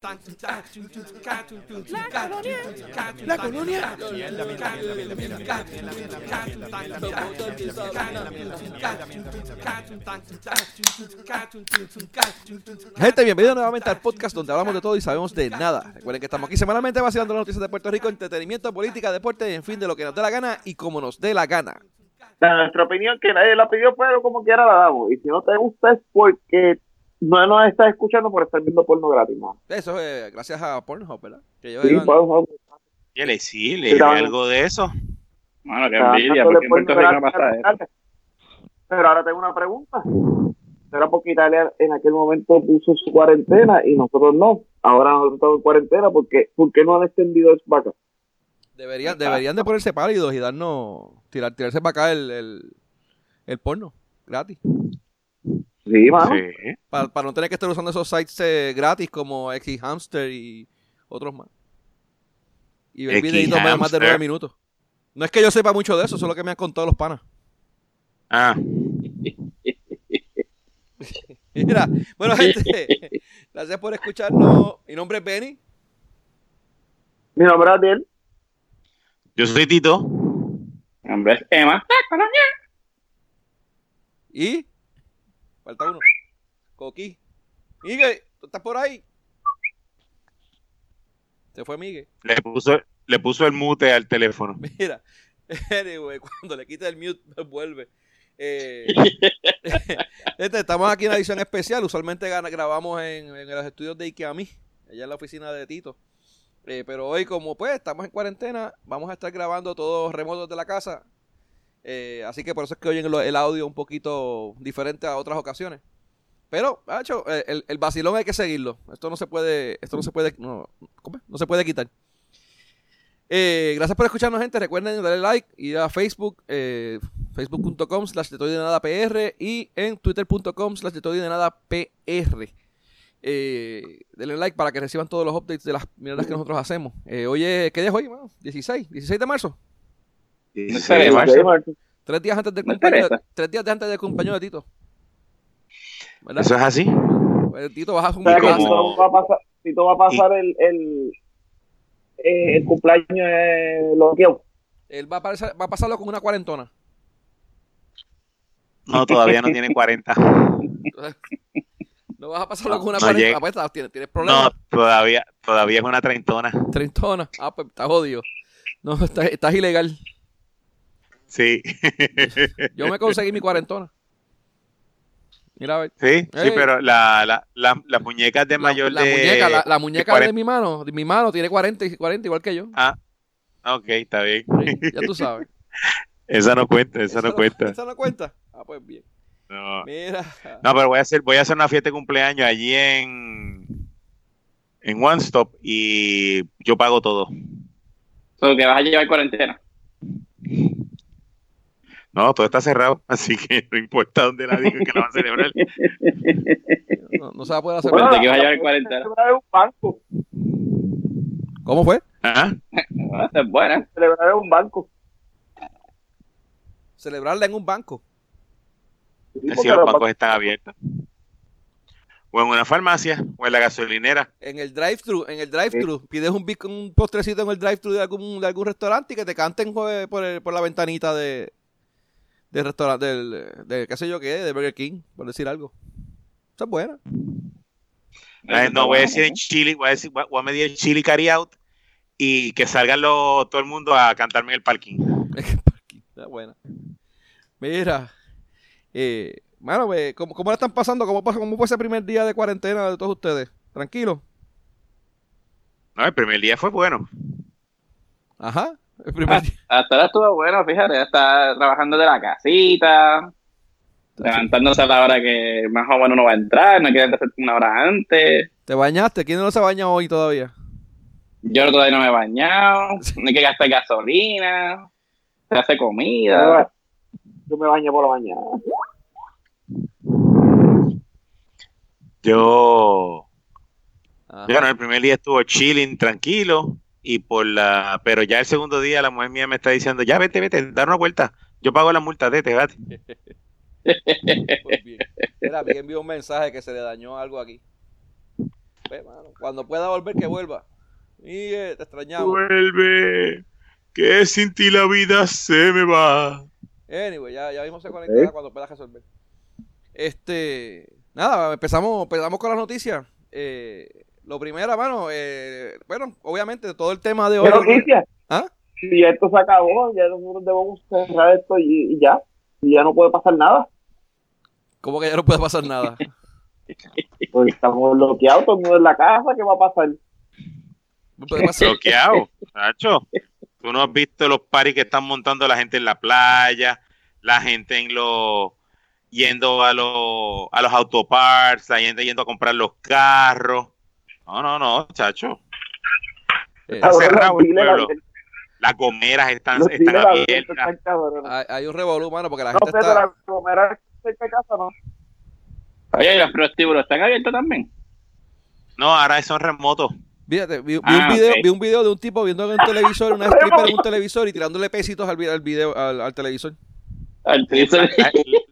La colonia. Gente, bienvenido nuevamente al podcast donde hablamos de todo y sabemos de nada. Recuerden que estamos aquí semanalmente vaciando las noticias de Puerto Rico, entretenimiento, política, deporte, en fin, de lo que nos dé la gana y como nos dé la gana. nuestra opinión que nadie la pidió, pero como quiera la damos. Y si no te gusta es porque no nos estás escuchando por estar viendo porno gratis, ¿no? Eso es gracias a Pornhub, ¿verdad? Que yo sí, Pornhub. le sí, le algo de eso. Bueno, que envidia, porque en Puerto Rico no pasa eso. Pero ahora tengo una pregunta. Era porque Italia en aquel momento puso su cuarentena y nosotros no. Ahora nosotros estamos en cuarentena porque ¿por qué no han extendido eso para acá? Deberían, deberían de ponerse pálidos y darnos, tirar, tirarse para acá el, el, el porno gratis. Sí, mano. Para, no tener que estar usando esos sites eh, gratis como X Hamster y otros más. Y ver videitos de más de nueve minutos. No es que yo sepa mucho de eso, solo que me han contado los panas. Ah. Mira, bueno, gente, gracias por escucharnos. Mi nombre es Benny. Mi nombre es Adel. Yo soy Tito. Mi nombre es Emma. ¿Y? Falta uno. Coqui. Miguel, ¿tú estás por ahí? Se fue Miguel. Le puso, le puso el mute al teléfono. Mira, anyway, cuando le quita el mute, vuelve. Eh, este, estamos aquí en una edición especial. Usualmente grabamos en, los estudios de Ikeami, allá en la oficina de Tito. Eh, pero hoy, como pues estamos en cuarentena, vamos a estar grabando todos remotos de la casa. Eh, así que por eso es que oyen el audio un poquito diferente a otras ocasiones. Pero, hecho, eh, el, el, vacilón hay que seguirlo. Esto no se puede, esto no se puede, no, no se puede quitar. Eh, gracias por escucharnos, gente. Recuerden darle like, ir a Facebook, facebook.com slash de nada PR y en twitter.com slash de nada PR. denle like para que reciban todos los updates de las miradas que nosotros hacemos. oye, ¿qué día es hoy, 16, 16 de marzo. Tres días antes del cumpleaños, tres días antes del cumpleaños de Tito. ¿Eso es así? Pues, Tito va a un Tito va a pasar, Tito va a pasar el, el, eh, el cumpleaños de los Él va a, pasar, va a pasarlo con una cuarentona. No, todavía no tiene 40. No vas a pasarlo con una cuarentona. Ah, pues, ¿tienes, ¿Tienes problemas? No, todavía, todavía es una treintona. Treintona. Ah, pues está jodido. No, estás, estás ilegal. Sí. Yo me conseguí mi cuarentona. Mira, a ver. Sí, sí, pero la, la, la, las muñecas de mayor la, de... Muñeca, la, muñeca de, mi mano, de mi mano tiene 40, 40 igual que yo. Ah, ok, está bien. ya tú sabes. esa no cuenta, esa, no, cuenta. Esa no cuenta. Ah, pues bien. No. Mira. No, pero voy a hacer, voy a hacer una fiesta de cumpleaños allí en en One Stop y yo pago todo. Solo que vas a llevar cuarentena. No, todo está cerrado, así que no importa dónde la diga que la van a celebrar. No, se va a poder hacer. Bueno, que va a llevar cuarentena. Celebrar en un banco. ¿Cómo fue? Ajá. Es buena. Celebrar en un banco. Celebrarla en un banco. Sí, si los bancos están abiertos. O en una farmacia, o en la gasolinera. En el drive-thru, en el drive-thru. Pides un, un postrecito en el drive-thru de algún, de algún restaurante y que te canten por, por la ventanita de, del restaurante, del, de, qué sé yo qué, de Burger King, por decir algo. Eso es buena. No, voy a decir en Chile, voy a, decir, voy a medir Chile carry out y que salgan todo el mundo a cantarme en el parking. Está buena. Mira, eh, mano, pues, ¿cómo, ¿cómo, la están pasando? ¿Cómo, ¿Cómo fue ese primer día de cuarentena de todos ustedes? ¿Tranquilo? No, el primer día fue bueno. Ajá. Ah, hasta ahora estuvo bueno, fíjate, está trabajando de la casita, levantándose a la hora que más o menos no va a entrar, no quiere hacer una hora antes. ¿Te bañaste? ¿Quién no se baña hoy todavía? Yo todavía no me he bañado, no hay que gastar gasolina, se hace comida. Yo me baño por la mañana. Yo, bueno, el primer día estuvo chilling, tranquilo y por la pero ya el segundo día la mujer mía me está diciendo ya vete vete dar una vuelta yo pago la multa vete vete Mira, bien envió un mensaje que se le dañó algo aquí cuando pueda volver, que vuelva. Y te extrañamos. Vuelve, que sin ti la vida se me va. Anyway, ya, ya mismo se conectará ¿Eh? cuando pueda resolver. Este, nada, empezamos, empezamos con las noticias. Eh, lo primero, mano, eh, bueno, obviamente todo el tema de hoy. ¿Qué noticias? ¿Ah? Si esto se acabó, ya nosotros debemos cerrar esto y, ya. Y ya no puede pasar nada. ¿Cómo que ya no puede pasar nada? pues estamos bloqueados, todo el mundo en la casa, ¿qué va a pasar? Bloqueado, Nacho. Tú no has visto los paris que están montando la gente en la playa, la gente en los yendo a los a los autoparts, la gente yendo a comprar los carros. No, no, no, chacho. Eh, las gomeras están, están abiertas. Hay, hay, un revolú, mano, porque la gente está... las gomeras cerca casa, ¿no? Oye, los prostíbulos están abiertos también? No, ahora son remotos. Fíjate, vi, ah, un video, vi un video de un tipo viendo en un televisor, una stripper en un televisor y tirándole pesitos al, al video, al, televisor. Al televisor.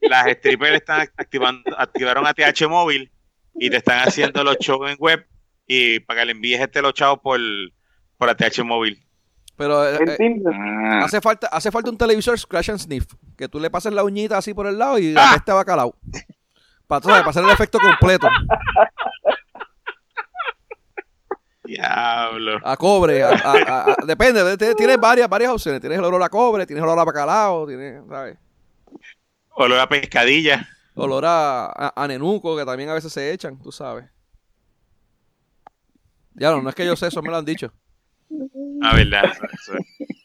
Las, strippers están activando, activaron a TH móvil y te están haciendo los shows en web y para que le envíes este los chavos por, por ATH móvil. Pero eh, eh, ah. hace falta hace falta un televisor scratch and sniff, que tú le pases la uñita así por el lado y ah. este va calado. Para, pasar el efecto completo. Diablo. A cobre, depende, tienes varias, varias opciones. Tienes el olor a cobre, tienes el olor a bacalao, tienes, ¿sabes? Olor a pescadilla. Olor a, a, nenuco, que también a veces se echan, tú sabes. Ya no, no es que yo sé, eso me lo han dicho. Ah, verdad.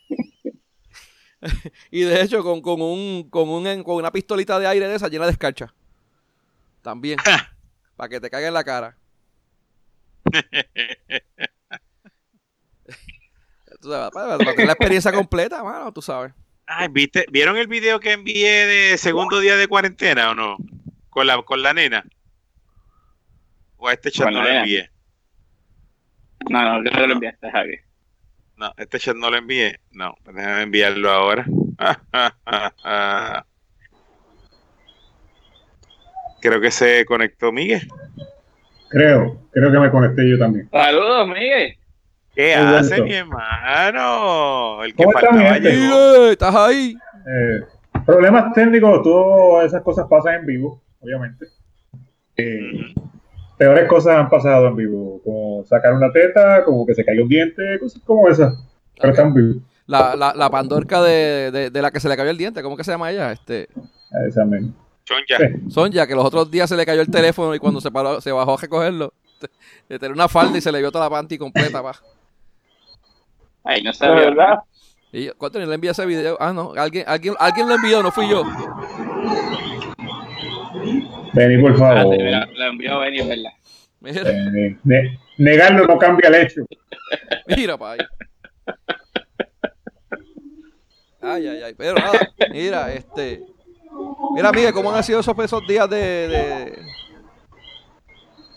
y de hecho, con, con, un, con, un, con una pistolita de aire de esa llena de escarcha. También. para que te caiga en la cara. para, tener la experiencia completa, mano, tú sabes. Ay, ¿viste? ¿Vieron el video que envié de segundo día de cuarentena o no? Con la, con la nena. O a este chat no lo envié. No, no, yo no lo enviaste, Javi. No, este chat no lo envié. No, pues déjame enviarlo ahora. Creo que se conectó Miguel. Creo, creo que me conecté yo también. Saludos, Miguel. ¿Qué hace mi hermano? El que faltaba Miguel, ¿Estás ahí? Eh, problemas técnicos, todas esas cosas pasan en vivo, obviamente. Eh, peores cosas han pasado en vivo, como sacar una teta, como que se cayó un diente, cosas como esas. Pero están vivos. La, la, la pandorca de, de, la que se le cayó el diente, ¿cómo que se llama ella? Este... Esa misma. Sonja. Sonja, que los otros días se le cayó el teléfono y cuando se paró, se bajó a recogerlo, de tener una falda y se le vio toda la panty completa, pa. Ay, no sabía. ¿verdad? Y yo, ¿Cuánto le envié ese video? Ah, no, alguien, alguien, alguien lo envió, no fui yo. Vení, por favor. Lo envió Benny, ¿verdad? Mira. negarlo no cambia el hecho. Mira, pa' ahí. Ay, ay, ay. Pero nada, mira, este. Mira, Miguel, ¿cómo han sido esos, esos días de, de,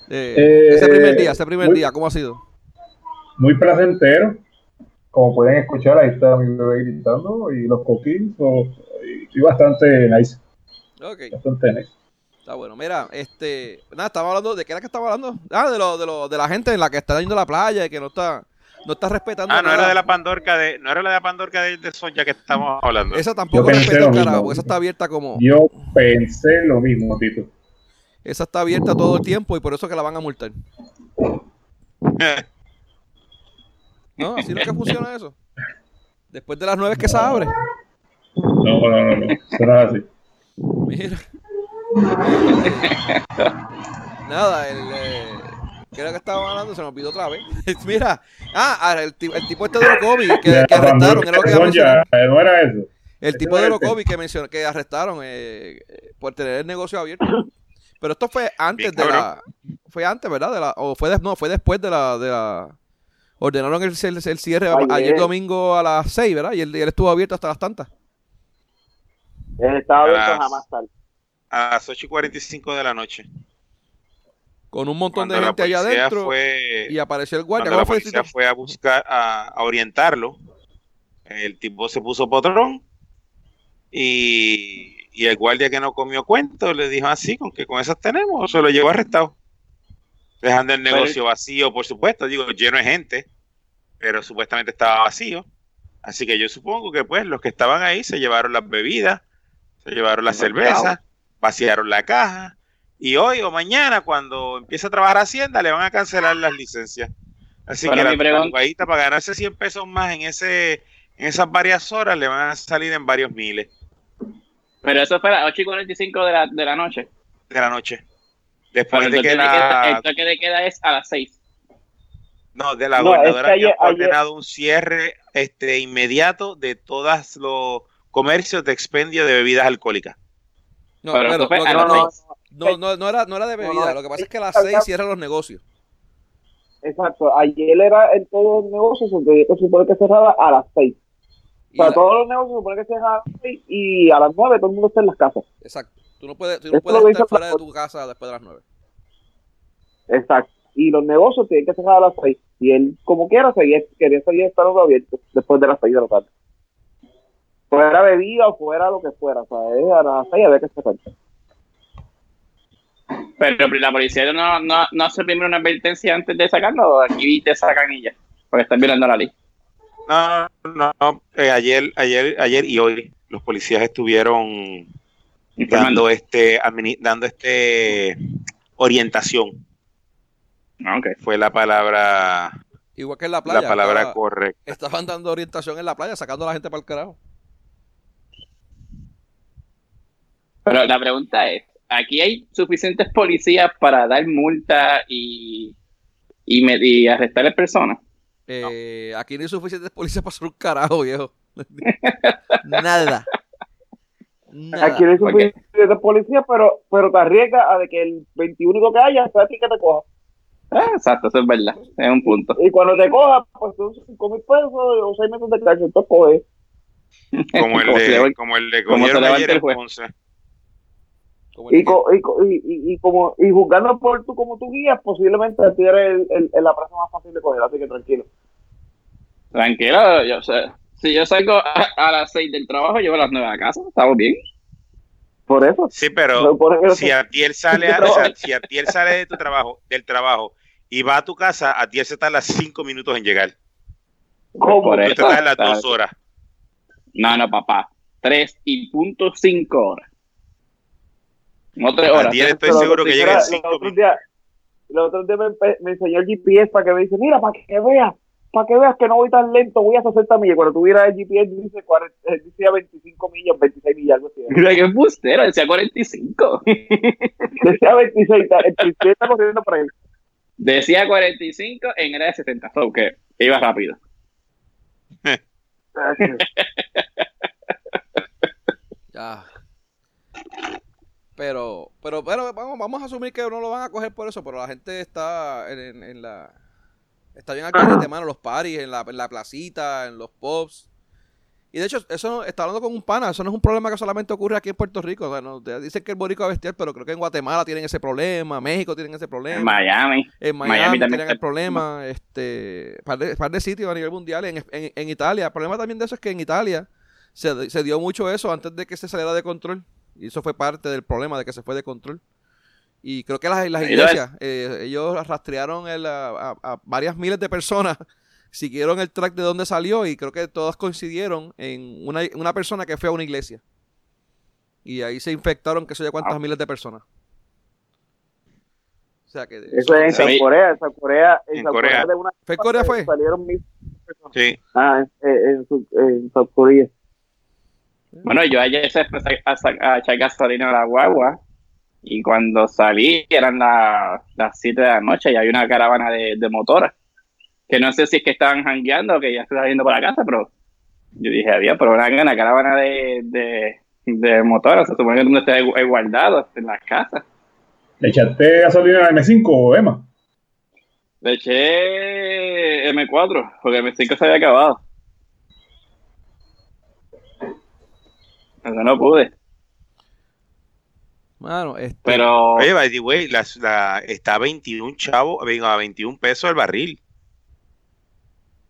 de ese primer día, ese primer día, ¿cómo ha sido? Muy placentero. Como pueden escuchar, ahí está mi bebé gritando y los coquins. Y, bastante nice. Okay. Bastante nice. Está bueno. Mira, este. Nada, estaba hablando. ¿De qué era que estaba hablando? Ah, de, lo, de, lo, de la gente en la que está yendo a la playa y que no está no está respetando. Ah, no era de la Pandorca de, no era la de la Pandorca de, de Sonja que estamos hablando. Esa tampoco respeta carajo, esa está abierta como. Yo pensé lo mismo, Tito. Esa está abierta todo el tiempo y por eso que la van a multar. no, así no es que funciona eso. Después de las nueve que se abre. No, no, no, no. Eso no es así. Mira. Nada, el. Eh, ¿Qué era que estaba hablando? Se me olvidó otra vez. Mira, ah, ah el, el, tipo este de Orocovi que, que arrestaron, era lo que eh, no era eso. El tipo de Orocovi que mencionó, que arrestaron eh, por tener el negocio abierto. Pero esto fue antes de la. Fue antes, ¿verdad? De la, o fue no, fue después de la. De la ordenaron el, el, cierre ayer domingo a las 6, ¿verdad? Y él, él, estuvo abierto hasta las tantas. Él estaba abierto jamás tarde. A las 8 y 45 de la noche con un montón de gente allá adentro y apareció el guardia. la policía fue a buscar, a, orientarlo, el tipo se puso potrón y, el guardia que no comió cuento le dijo así, con que con esas tenemos, se lo llevó arrestado. dejando el negocio vacío, por supuesto, digo, lleno de gente, pero supuestamente estaba vacío. Así que yo supongo que pues los que estaban ahí se llevaron las bebidas, se llevaron la cerveza, vaciaron la caja y hoy o mañana cuando empiece a trabajar Hacienda le van a cancelar las licencias. Así que la pregunta para ganarse 100 pesos más en ese en esas varias horas le van a salir en varios miles. Pero eso fue a las 8 y 45 de la, de la noche. De la noche. Después de que la... El toque de queda es a las 6. No, de la gobernadora ha ordenado un cierre este, inmediato de todos los comercios de expendio de bebidas alcohólicas. No, pero, no, no, no, era, no era de bebida. lo que pasa es que a las 6 cierran los negocios. Exacto. Ayer era en todos los negocios, se supone que cerraba a las 6. O sea, todos los negocios se supone que cerraban a las 6 y a las 9 todo el mundo está en las casas. Exacto. Tú no puedes, tú no puedes estar fuera de tu casa después de las 9. Exacto. Y los negocios tienen que cerrar a las 6. Y él, como quiera, seguía, quería seguir estando abierto después de las 6 de la tarde. Fuera bebida o fuera lo que fuera. O sea, a las 6 había que cerrar. Pero la policía no, no, no hace primero una advertencia antes de sacarlo o aquí te sacan y ya, porque están violando la ley. No, no, no. Eh, ayer, ayer, ayer y hoy los policías estuvieron dando este, dando este orientación. Ah, okay. Fue la palabra. Igual que en la playa. La palabra correcta. Estaban dando orientación en la playa, sacando a la gente para el carajo. Pero la pregunta es, aquí hay suficientes policías para dar multa y, y, me, y arrestar a personas. Eh, Aquí no hay suficientes policías para hacer un carajo, viejo. Nada. Aquí no hay suficientes policías, pero, pero te arriesgas a de que el 21 que haya sea a ti que te coja. Ah, exacto, eso es verdad. Es un punto. Y cuando te coja, pues son 5 mil pesos o 6 meses de cárcel, entonces coge. Como el de, como el de cogieron ayer en Ponce. Y, y, y, como y juzgando por tú como tú guías, posiblemente tú eres el, el, la persona más fácil de coger, así que tranquilo. Tranquilo, yo sé. Si yo salgo a, las 6 del trabajo, llevo a las 9 a casa, ¿estamos bien? Por eso. Sí, pero si a ti él sale, si a ti él sale de tu trabajo, del trabajo y va a tu casa, a ti él se tarda 5 minutos en llegar. ¿Cómo? Por eso, te las 2 horas. No, no, papá. 3 y punto 5 horas. No tres horas. estoy seguro que llega en cinco. Los otros días me, me, enseñó el GPS para que me dice, mira, para que veas, para que veas que no voy tan lento, voy a 60 millas. Cuando tuviera el GPS dice 40, eh, decía 25 millas, 26 millas, algo así. Mira qué bustero, decía 45. decía 26, el GPS está corriendo por ahí. Decía 45 en era de 60, so que iba rápido. ya. Pero, pero, pero vamos, vamos a asumir que no lo van a coger por eso, pero la gente está en, en, la... Está bien aquí de mano, los paris, en la, en la placita, en los pubs. Y de hecho, eso está hablando con un pana, eso no es un problema que solamente ocurre aquí en Puerto Rico. O sea, dicen que el borico a bestial, pero creo que en Guatemala tienen ese problema, México tienen ese problema. En Miami. En Miami, también tienen el problema. Este, par de, par de sitios a nivel mundial. En, en, en, Italia, el problema también de eso es que en Italia se, se dio mucho eso antes de que se saliera de control. Y eso fue parte del problema de que se fue de control. Y creo que las, las iglesias, eh, ellos rastrearon a, varias miles de personas, siguieron el track de donde salió y creo que todas coincidieron en una, una persona que fue a una iglesia. Y ahí se infectaron, que sé yo, cuántas miles de personas. O sea que... Eso es en Corea, en Corea. En, Corea. ¿Fue Corea fue? Salieron mil personas. Sí. Ah, en, en, en South Korea. Bueno, yo ayer se a, a, echar gasolina a la guagua y cuando salí eran las 7 de la noche y hay una caravana de, de motoras que no sé si es que estaban jangueando o que ya estaban yendo por la casa, pero yo dije, había, pero una, una caravana de, de, de motoras, se supone que tú estés guardado en las casas. ¿Le echaste gasolina al M5, Emma? Le eché M4, porque M5 se había acabado. No pude. Bueno, este... Pero. Oye, by the way, la, la, está a 21 chavos, a 21 pesos el barril.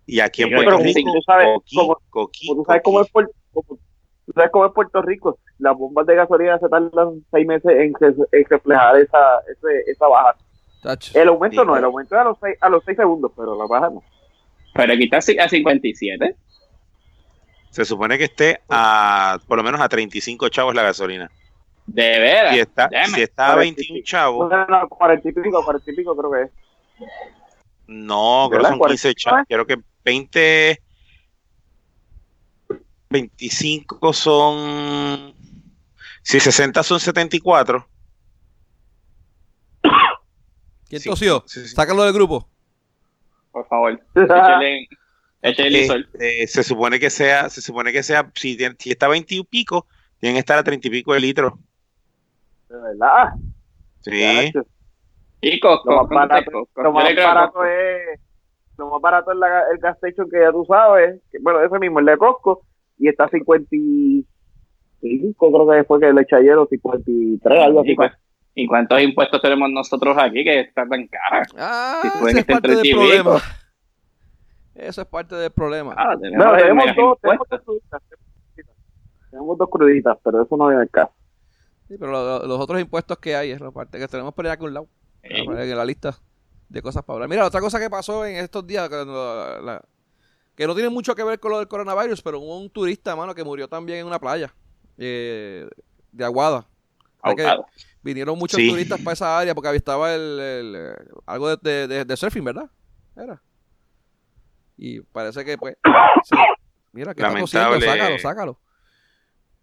Y aquí en Puerto Rico, tú sabes, cómo, tú sabes cómo es Puerto, tú sabes cómo es Puerto Rico. Las bombas de gasolina se tardan seis meses en, en reflejar esa, ese, esa baja. El aumento no, el aumento es a los 6 a los seis segundos, pero la baja no. Pero aquí está a 57. Se supone que esté a por lo menos a 35 chavos la gasolina. De veras. Si está, si está a 21 chavos. No, no, 40 y pico, 40 y pico creo que es. No, creo que son 15 chavos. Creo que 20. 25 son. Si 60 son 74. ¿Quién tosió? Sácalo del grupo. Por favor. Eh, se supone que sea, se supone que sea, si, si está 20 y pico, tienen que estar a 30 y pico de litros. ¿De verdad? Sí. Y Costco, lo más barato, lo más barato es lo más barato es la, el gas station que ya tú sabes, que, bueno, ese mismo, el de Costco, y está a 55, creo que después que le eché ayer, 53, algo así. Pues. ¿Y cuántos impuestos tenemos nosotros aquí que están tan caros? Ah, ese es parte del problema. Eso es parte del problema. Ah, tenemos, no, tenemos, dos, tenemos, dos cruditas, tenemos dos cruditas, pero eso no viene al caso. Sí, pero los otros impuestos que hay es la parte que tenemos por allá con un lado. En la lista de cosas para hablar. Mira, otra cosa que pasó en estos días, que no tiene mucho que ver con lo del coronavirus, pero hubo un turista, mano, que murió también en una playa eh, de Aguada. Vinieron muchos turistas para esa área porque estaba el, algo de, de, surfing, ¿verdad? Era. Y parece que, pues. Mira, que está cosiendo, sácalo, sácalo.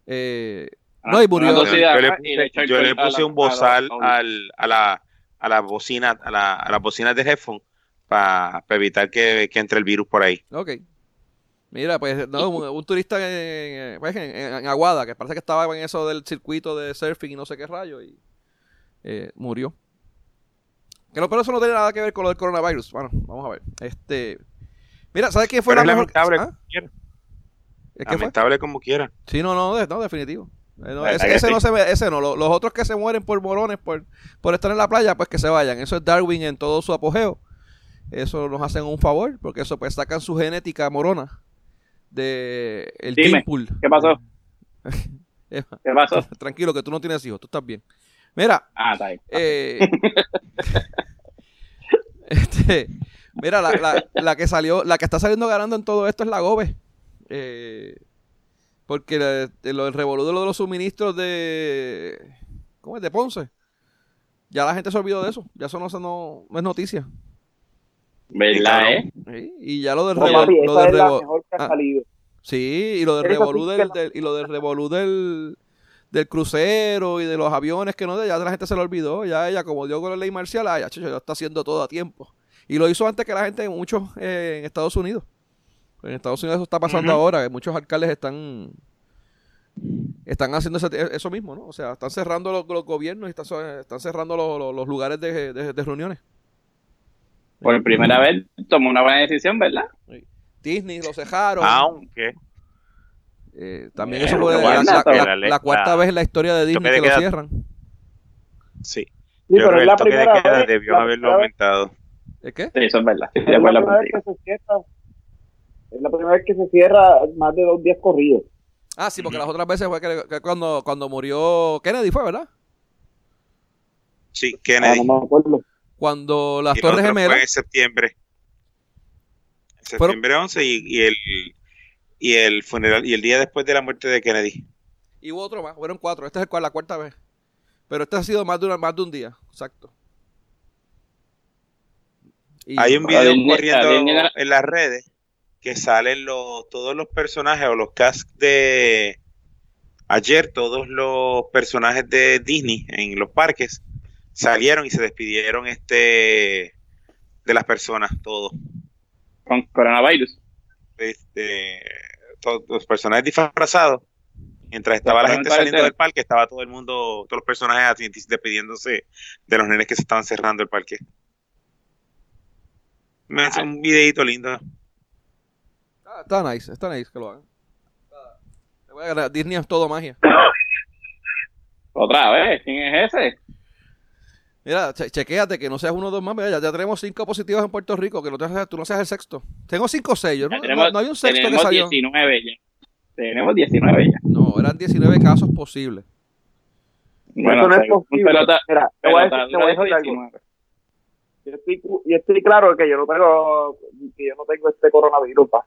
Eh, ah, no, y murió. yo, le, puse un bozal al, a, la, a la bocina, a la, a las bocinas de headphone para evitar que, que, entre el virus por ahí. Ok. Mira, pues no, un, turista pues, en, en, Aguada, que parece que estaba en eso del circuito de surfing y no sé qué rayo, y eh, murió. Que no, pero eso no tiene nada que ver con lo del coronavirus. Bueno, vamos a ver. Este, mira, ¿sabes quién fue la mejor? Lamentable, ¿Ah? como quiera. lamentable como quiera. Sí, no, no, no definitivo. Eh, ese, no se ese no. Los, otros que se mueren por morones, por, por estar en la playa, pues que se vayan. Eso es Darwin en todo su apogeo. Eso nos hacen un favor, porque eso pues sacan su genética morona de el Dime, ¿Qué pasó? ¿Qué pasó? Tranquilo, que tú no tienes hijos, tú estás bien. Mira. Ah, está eh, este, mira, la, la, la, que salió, la que está saliendo ganando en todo esto es la Gobe. Eh, porque lo del revolú de, los suministros de. ¿Cómo es? De Ponce. Ya la gente se olvidó de eso. Ya eso no, no, no es noticia. ¿Verdad, eh? y ya lo del revolú. Ah, sí, y lo del revolú del, y lo del revolú del, del crucero y de los aviones que no, ya la gente se lo olvidó. Ya ella, como dio con la ley marcial, ya, ya está haciendo todo a tiempo. Y lo hizo antes que la gente, muchos eh, en Estados Unidos. En Estados Unidos eso está pasando ahora, que muchos alcaldes están están haciendo eso mismo, ¿no? O sea, están cerrando los, gobiernos y están, están cerrando los, lugares de, de reuniones. Por primera vez tomó una buena decisión, ¿verdad? Disney lo cejaron. Aunque. Eh, también eso fue la, cuarta vez en la historia de Disney que, lo cierran. Sí. Yo pero es la primera que vez, debió haberlo aumentado. ¿Es qué? Sí, eso es verdad. es, la primera vez que se cierra, es la primera vez que se cierra más de dos días corridos. Ah, sí, porque las otras veces fue que, cuando, cuando murió Kennedy, fue, ¿verdad? Sí, Kennedy. Ah, no me acuerdo. Cuando las Torres Gemelas. Fue en septiembre. Septiembre 11 y, y, el, y el funeral y el día después de la muerte de Kennedy. Y hubo otro más, fueron cuatro. Esta es el, la cuarta vez. Pero este ha sido más de, una, más de un día, exacto. Hay un video corriendo en las redes que salen los, todos los personajes o los cast de ayer, todos los personajes de Disney en los parques salieron y se despidieron este de las personas, todos. Con coronavirus. Este, todos los personajes disfrazados. Mientras estaba la gente saliendo del parque, estaba todo el mundo, todos los personajes despidiéndose de los nenes que se estaban cerrando el parque. Me hace un videito lindo. Ah, está nice, está nice que lo hagan. Disney es todo magia. Otra vez, ¿quién es ese? Mira, chequéate que no seas uno o dos más. ya, ya, tenemos cinco positivos en Puerto Rico, que no te, tú no seas el sexto. Tengo cinco sellos, ¿no? no, hay un sexto que salió. 19 ya. Tenemos 19 ya. No, eran 19 casos posibles. Bueno, no es posible. Pelota, Mira, te voy a decir, te voy a decir algo. Yo estoy, yo estoy claro que yo no tengo que yo no tengo este coronavirus, pa.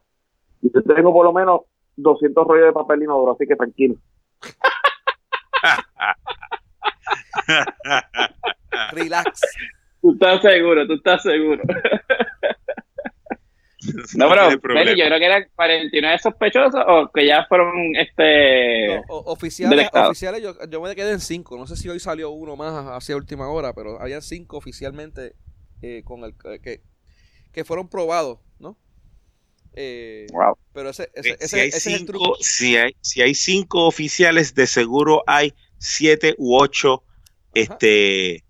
Yo tengo por lo menos 200 rollos de papel inodoro, así que tranquilo. Relax. Tú estás seguro, tú estás seguro. no, pero yo creo que eran 49 sospechosos o que ya fueron este oficiales, oficiales yo, yo, me quedé en 5. No sé si hoy salió uno más hacia última hora, pero había 5 oficialmente eh, con el que, que fueron probados, ¿no? Eh, wow. Pero ese, ese, eh, si, hay cinco, si, hay, si hay cinco oficiales, de seguro hay siete u ocho, este,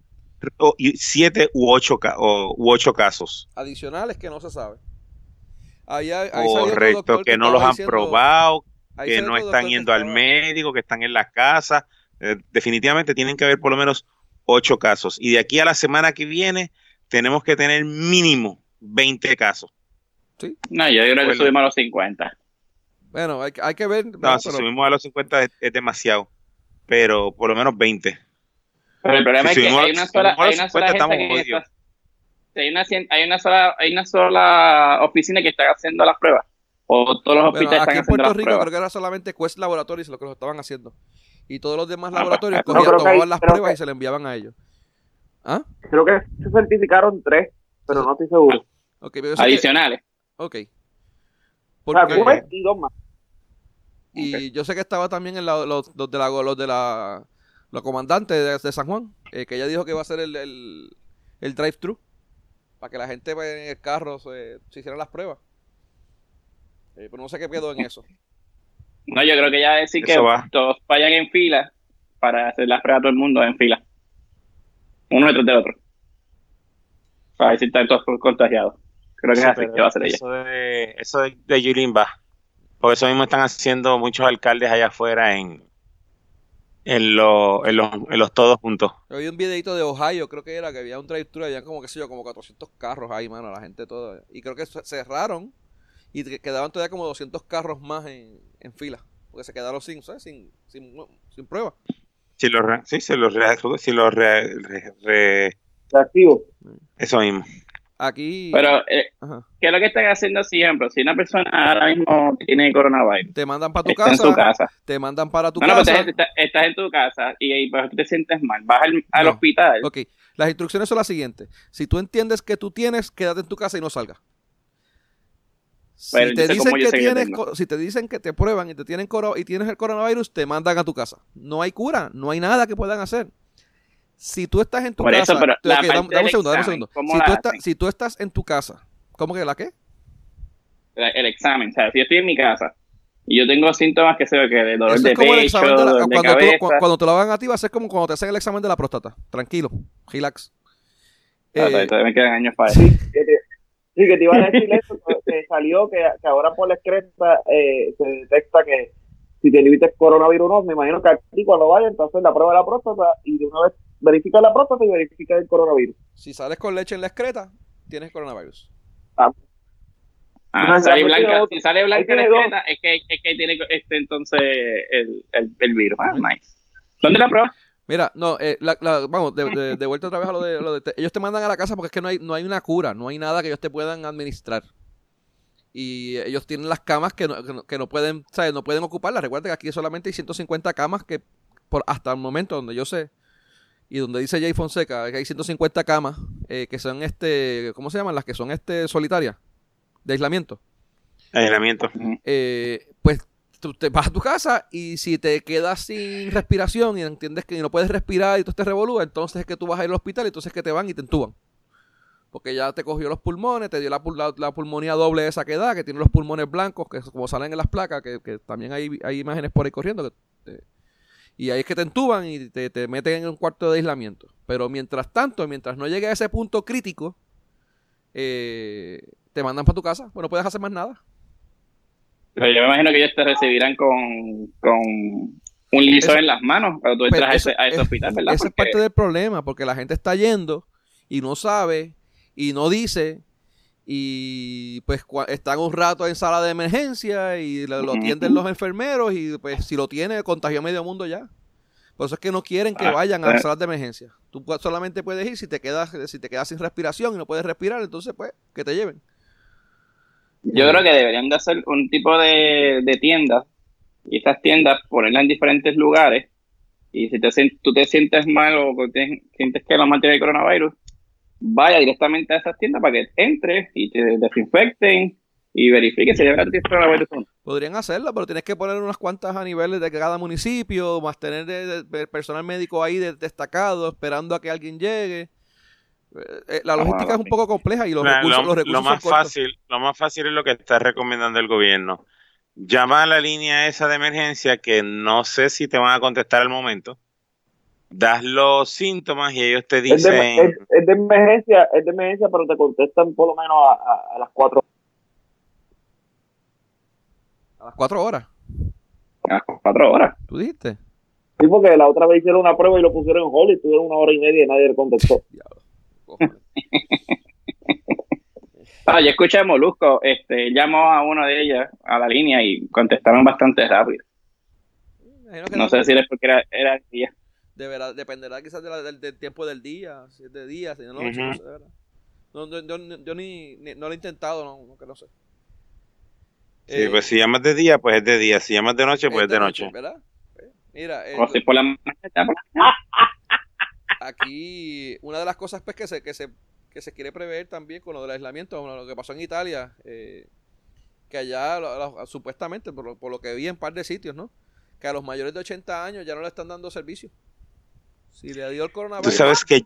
siete u ocho, u ocho casos. Adicionales que no se sabe. Correcto, que, no los han probado, que no están yendo al médico, que están en la casa. Eh, definitivamente tienen que haber por lo menos ocho casos. Y de aquí a la semana que viene tenemos que tener mínimo 20 casos. No, yo creo que subimos a los 50. Bueno, hay, hay que ver. No, si subimos a los 50 es, demasiado. Pero por lo menos 20. Pero el problema es que hay una sola, hay una sola gente que hay una, hay una sola hay una sola oficina que está haciendo las pruebas o todos los hospitales aquí están en Puerto Rico creo que era solamente Quest Laboratories lo que lo estaban haciendo y todos los demás ah, laboratorios pues, cogían, tomaban las pruebas y se le enviaban a ellos ¿Ah? creo que se certificaron tres pero no estoy seguro okay, adicionales Ok. Porque, y dos más. Y yo sé que estaba también en los, los, de la los de la los comandantes de, San Juan, eh, que ella dijo que iba a ser el, el, drive-thru para que la gente en el carro se, se hiciera las pruebas. Eh, pero no sé qué quedó en eso. No, yo creo que ya decir que todos vayan en fila para hacer las pruebas a todo el mundo en fila. Uno detrás del otro. Para ver si están todos contagiados. Creo que, así que va a ser ella. Eso de, eso de. Por eso mismo están haciendo muchos alcaldes allá afuera en, en, lo, en, los, en los todos juntos. Yo vi un videito de Ohio, creo que era, que había un drive-thru, había como, qué sé yo, como 400 carros ahí, mano, la gente toda. Y creo que cerraron y quedaban todavía como 200 carros más en, en fila, porque se quedaron sin, ¿sabes? Sin, sin, sin prueba. Si los, sí, si los, si los re, re, Eso mismo. Aquí. Pero, eh, ¿qué es lo que están haciendo siempre? Si una persona ahora mismo tiene coronavirus, te mandan para tu casa, casa, te mandan para tu casa. No, estás, estás, en tu casa y pues, te sientes mal, vas al, hospital. Ok, las instrucciones son las siguientes: si tú entiendes que tú tienes, quédate en tu casa y no salgas. Si te, dicen que tienes, si te dicen que te prueban y te tienen y tienes el coronavirus, te mandan a tu casa. No hay cura, no hay nada que puedan hacer si tú estás en tu casa, dame, un segundo, dame un segundo. Si tú, estás, si tú estás en tu casa, ¿cómo que la qué? El examen, o sea, si yo estoy en mi casa y yo tengo síntomas que se ve que de dolor de pecho, de la, cuando, de tú, cuando te lo hagan a ti va a ser como cuando te hacen el examen de la próstata. Tranquilo, relax. Ah, eh, todavía me quedan años para. Sí, sí, que te iba a decir eso, que salió que, que ahora por la excreta eh, se detecta que si te evitas coronavirus no, me imagino que aquí cuando vayas, entonces la prueba de la próstata y de una vez verifica la próstata y verifica el coronavirus. Si sales con leche en la excreta, tienes coronavirus. Ah. Ah, sale blanca, si sale blanca en la excreta, es que, es que tiene este, entonces el, el, el virus. Ah, nice. ¿Dónde la prueba? Mira, no, eh, la, la, vamos, de, de, vuelta otra vez a lo de, lo de ellos te mandan a la casa porque es que no hay, no hay una cura, no hay nada que ellos te puedan administrar. Y ellos tienen las camas que no, que no, pueden, ¿sabes? No pueden ocuparlas. Recuerda que aquí solamente hay 150 camas que por hasta el momento donde yo sé, y donde dice Jay Fonseca que hay 150 camas eh, que son este, ¿cómo se llaman? Las que son este solitarias, de aislamiento. Aislamiento. Eh, pues tú te vas a tu casa y si te quedas sin respiración y entiendes que no puedes respirar y tú te revolúa, entonces es que tú vas a ir al hospital y entonces es que te van y te entuban. Porque ya te cogió los pulmones, te dio la, pulmonía doble esa que da, que tiene los pulmones blancos, que como salen en las placas, que, también hay, hay imágenes por ahí corriendo, y ahí es que te entuban y te, te, meten en un cuarto de aislamiento. Pero mientras tanto, mientras no llegue a ese punto crítico, eh, te mandan para tu casa. Bueno, no puedes hacer más nada. Pero yo me imagino que ellos te recibirán con, con un liso en las manos cuando tú entras a, ese, a ese hospital, ¿verdad? Esa es parte del problema, porque la gente está yendo y no sabe y no dice y pues están un rato en sala de emergencia y lo, atienden los enfermeros y pues si lo tiene contagió a medio mundo ya. Por eso es que no quieren que ah, vayan a las salas de emergencia. Tú solamente puedes ir si te quedas si te quedas sin respiración y no puedes respirar, entonces pues que te lleven. Yo creo que deberían de hacer un tipo de, de tiendas y estas tiendas ponerlas en diferentes lugares y si te, tú te sientes mal o sientes que la materia de coronavirus, vaya directamente a esas tiendas para que entres y te desinfecten y verifique si de coronavirus Podrían hacerlo, pero tienes que poner unas cuantas a niveles de cada municipio, más tener personal médico ahí destacado, esperando a que alguien llegue. Eh, la logística es un poco compleja y los, recursos, lo más fácil Lo más fácil es lo que está recomendando el gobierno. Llama a la línea esa de emergencia que no sé si te van a contestar al momento. Das los síntomas y ellos te dicen... Es de, emergencia, es de emergencia, pero te contestan por lo menos a, a las cuatro las cuatro horas. A las cuatro horas. ¿Tú dijiste? Sí, porque la otra vez hicieron una prueba y lo pusieron en hold y tuvieron una hora y media y nadie le contestó. ah, yo escuché a Molusco, este, llamó a uno de ellas a la línea y contestaron bastante rápido. No, sé si era porque era, era el día. De verdad, dependerá quizás del, tiempo del día, si es de día, si noche, no sé, no, yo, yo, ni, no lo he intentado, no, que no sé. Sí, eh, pues si llamas de día, pues es de día. Si llamas de noche, pues es de, noche. ¿Verdad? Pues, mira, eh, si por la aquí una de las cosas pues que se, que se, que se quiere prever también con lo del aislamiento, lo que pasó en Italia, eh, que allá supuestamente, por lo, por lo que vi en un par de sitios, ¿no? Que a los mayores de 80 años ya no le están dando servicio. Si le dio el coronavirus. Tú sabes que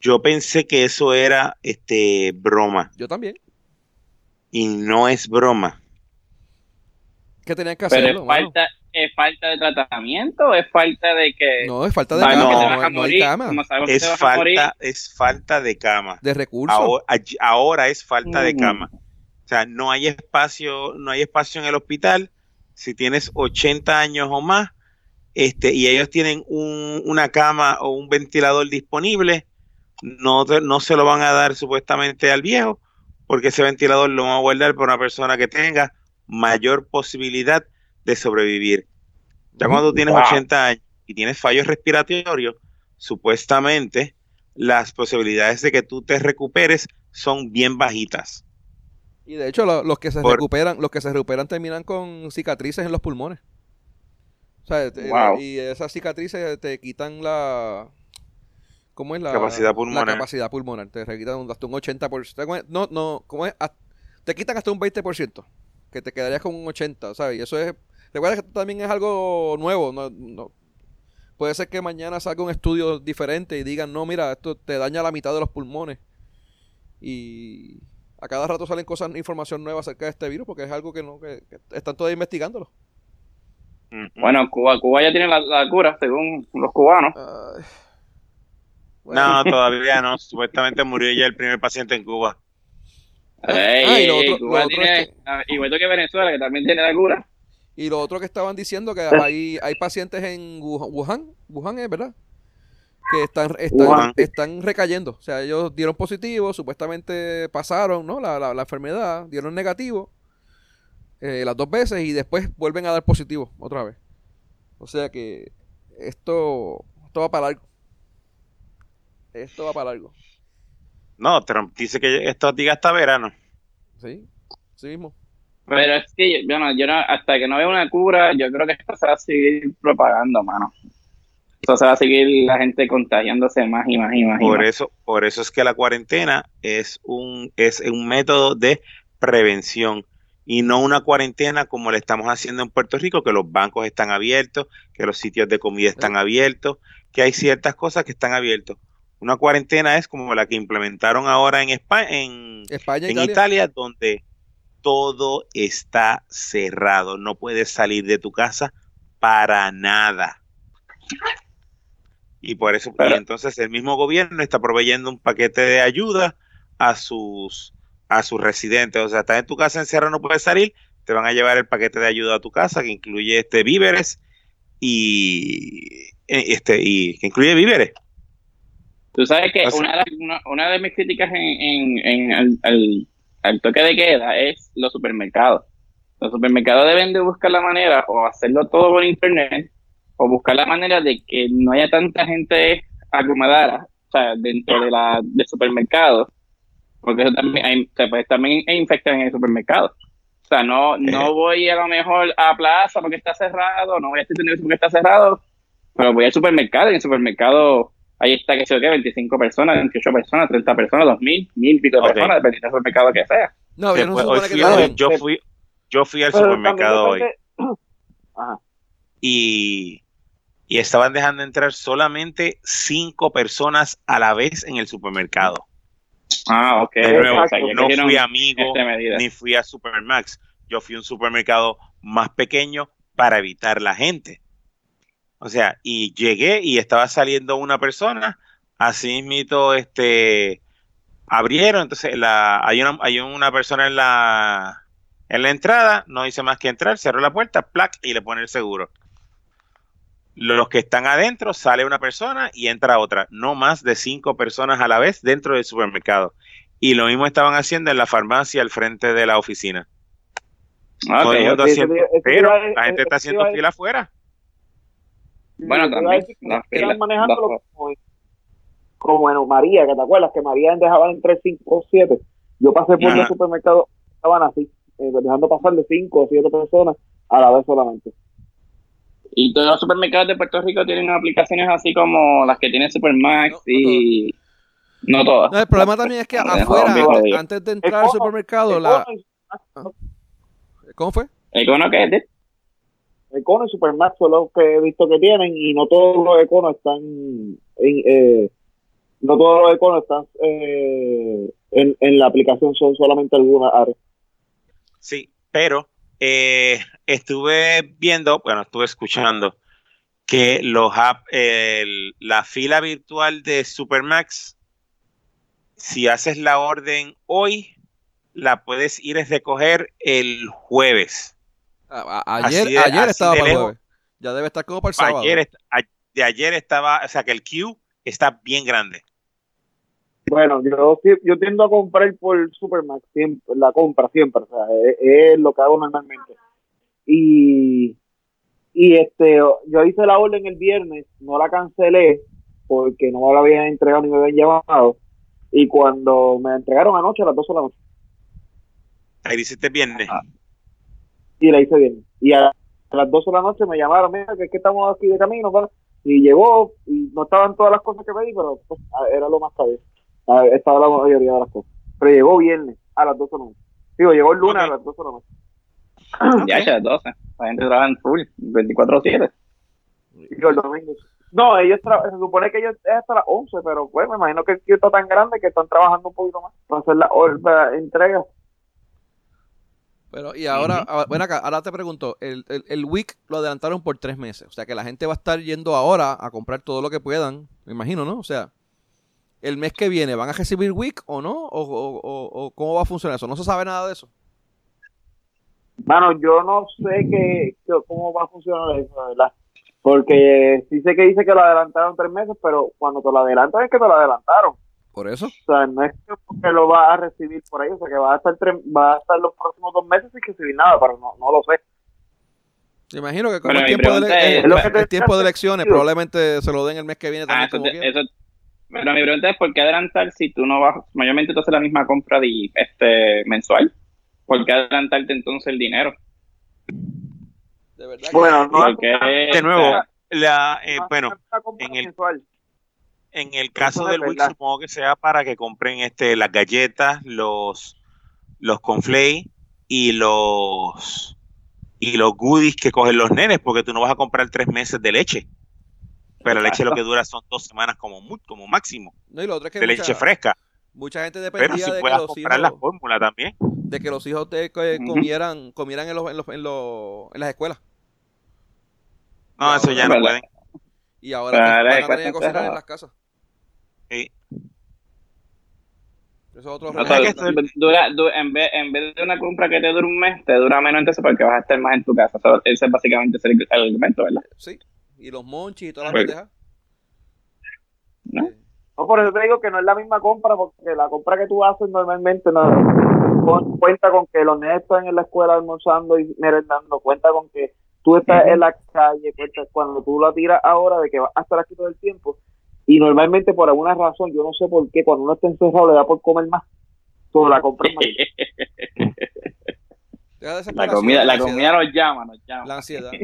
yo pensé que eso era este broma. Yo también. Y no es broma. ¿Qué tenían que hacer? es falta, ¿Es falta de tratamiento es falta de que.? No, es falta de cama. No, hay cama. Es falta, es falta de cama. De recursos. Ahora, es falta de cama. O sea, no hay espacio, no hay espacio en el hospital. Si tienes 80 años o más, este, y ellos tienen un, una cama o un ventilador disponible, no, no se lo van a dar supuestamente al viejo, porque ese ventilador lo van a guardar para una persona que tenga mayor posibilidad de sobrevivir. Ya cuando tienes 80 años y tienes fallos respiratorios, supuestamente las posibilidades de que tú te recuperes son bien bajitas. Y de hecho los que se recuperan, los que se recuperan terminan con cicatrices en los pulmones. O sea, y esas cicatrices te quitan la ¿cómo es la capacidad pulmonar? La capacidad pulmonar, te quitan hasta un 80%. No, no, ¿cómo es? Te quitan hasta un 20% que te quedarías con un 80, ¿sabes? Y eso es... Recuerda que esto también es algo nuevo, no, no, puede ser que mañana salga un estudio diferente y digan, no, mira, esto te daña la mitad de los pulmones. Y a cada rato salen cosas, información nueva acerca de este virus, porque es algo que no, que, están todavía investigándolo. Bueno, Cuba, Cuba ya tiene la, cura, según los cubanos. No, todavía no. Supuestamente murió ya el primer paciente en Cuba. Ah, y lo otro, que, igual que Venezuela, que también tiene la cura. Y lo otro que estaban diciendo que hay, hay pacientes en Wuhan, Wuhan es verdad, que están, están, están recayendo. O sea, ellos dieron positivo, supuestamente pasaron ¿no? la, la, enfermedad, dieron negativo eh, las dos veces y después vuelven a dar positivo otra vez. O sea que esto, esto va para largo. Esto va para largo. No, Trump dice que esto diga hasta verano. Sí, sí mismo. Pero es que, bueno, yo no, hasta que no vea una cura, yo creo que esto se va a seguir propagando, mano. Esto se va a seguir la gente contagiándose más y más y más. Por eso, por eso es que la cuarentena es un, es un método de prevención y no una cuarentena como le estamos haciendo en Puerto Rico, que los bancos están abiertos, que los sitios de comida están abiertos, que hay ciertas cosas que están abiertos. Una cuarentena es como la que implementaron ahora en España, en, en Italia. donde todo está cerrado. No puedes salir de tu casa para nada. Y por eso, entonces el mismo gobierno está proveyendo un paquete de ayuda a sus a sus residentes. O sea, estás en tu casa encerrado, no puedes salir, te van a llevar el paquete de ayuda a tu casa que incluye este víveres y este y que incluye víveres. Tú sabes que una de, una, de, mis críticas en, en, el, toque de queda es los supermercados. Los supermercados deben de buscar la manera o hacerlo todo por internet o buscar la manera de que no haya tanta gente aglomerada, o sea, dentro de la del supermercado, porque eso también hay, pues, también infecta en el supermercado. O sea, no, no eh. voy a lo mejor a plaza porque está cerrado, no voy a este porque está cerrado, pero voy al supermercado y en el supermercado ahí está que se ve 25 personas, 28 personas, 30 personas, 2000, 1000 pico de personas, dependiendo del supermercado que sea. No, yo, no yo fui, yo fui al supermercado hoy. Y, y estaban dejando entrar solamente cinco personas a la vez en el supermercado. Ah, ok. no fui amigo ni fui a Supermax. Yo fui a un supermercado más pequeño para evitar la gente. O sea, y llegué y estaba saliendo una persona, así mismo, este, abrieron, entonces la, hay, una, hay una persona en la, en la entrada, no hice más que entrar, cerró la puerta, plac, y le pone el seguro. Los que están adentro, sale una persona y entra otra. No más de cinco personas a la vez dentro del supermercado. Y lo mismo estaban haciendo en la farmacia al frente de la oficina. pero la gente está haciendo fila afuera. Bueno, también. manejando como, en María, que te acuerdas que María dejaba entre 5 o 7. Yo pasé por el supermercado, estaban así. Eh, dejando pasar de 5 o 7 personas a la vez solamente. Y todos los supermercados de Puerto Rico tienen aplicaciones así como las que tiene Supermax y... No todas. el problema también es que afuera, antes, de entrar al supermercado, la... ¿Cómo fue? ¿Econo qué es? Econo y Supermax son los que he visto que tienen y no todos los Econo están... eh, no todos los Econo están eh, en, en la aplicación, son solamente algunas áreas. Sí, pero eh, estuve viendo, bueno, estuve escuchando que los la fila virtual de Supermax, si haces la orden hoy, la puedes ir a recoger el jueves. Ayer, ayer estaba para el jueves. Ya debe estar como para el sábado. de ayer estaba, o sea que el queue está bien grande. Bueno, yo, yo tiendo a comprar por Supermax, siempre, la compra siempre, o sea, es, lo que hago normalmente. Y, y este, yo hice la orden el viernes, no la cancelé porque no me la habían entregado ni me habían llamado. Y cuando me entregaron anoche a las 12 de la noche. Ahí dice este viernes. Y la hice bien. Y a, las 12 de la noche me llamaron, mira, que es que estamos aquí de camino, y llegó, y no estaban todas las cosas que pedí, pero pues, era lo más. Ah, estaba la mayoría de las cosas. Pero llegó viernes a las 12 de la noche. Digo, llegó el lunes a las 12 de la noche. Ya, ya, 12. La gente trabaja en full, 24-7. Y el domingo. No, ellos se supone que ellos es hasta las 11, pero pues me imagino que el tío está tan grande que están trabajando un poquito más para hacer la, entrega. Pero, y ahora, bueno, acá, ahora te pregunto, el, el, el week lo adelantaron por tres meses, o sea que la gente va a estar yendo ahora a comprar todo lo que puedan, me imagino, ¿no? O sea, el mes que viene, ¿van a recibir week o no? ¿O, cómo va a funcionar eso? ¿No se sabe nada de eso? Bueno, yo no sé qué cómo va a funcionar eso, ¿verdad? Porque sí sé que dice que lo adelantaron tres meses, pero cuando te lo adelantan es que te lo adelantaron. ¿Por eso? O sea, no es que lo vas a recibir por ahí, o sea, que va a estar, va a estar los próximos dos meses sin recibir nada, pero no, no lo sé. Me imagino que como es tiempo, de, tiempo de elecciones, probablemente se lo den el mes que viene también. Ah, como eso, pero mi pregunta es, ¿por qué adelantar si tú no vas, mayormente tú haces la misma compra de, este, mensual? ¿Por qué adelantarte entonces el dinero? De verdad bueno, no, de nuevo, la, eh, bueno, en el, en el caso del Wix supongo que sea para que compren este las galletas, los los conflay y los y los goodies que cogen los nenes, porque tú no vas a comprar tres meses de leche. Pero la leche lo que dura son dos semanas como como máximo. No, y lo otro es que de leche fresca. Mucha gente dependía si de que los comprar hijos, la fórmula también. De que los hijos te, comieran, comieran en, los, en, los, en, los, en las escuelas. No, eso ya no pueden. Y ahora pues, van a tener que cocinar en las casas. Sí. Eso es otro dura, en, vez, en vez de una compra que te dura un mes, te dura menos entonces porque vas a estar más en tu casa. ese es básicamente el, el argumento, ¿verdad? Sí y los monchis y todas las pues, pendejas. ¿No? no, por eso te digo que no es la misma compra, porque la compra que tú haces normalmente no cuenta con que los nenes están en la escuela almorzando y merendando, cuenta con que tú estás en la calle, cuando tú la tiras ahora de que vas a estar aquí todo el tiempo, y normalmente por alguna razón, yo no sé por qué, cuando uno está encerrado le da por comer más, tú la compras más. la comida, la comida nos llama, nos llama. La ansiedad.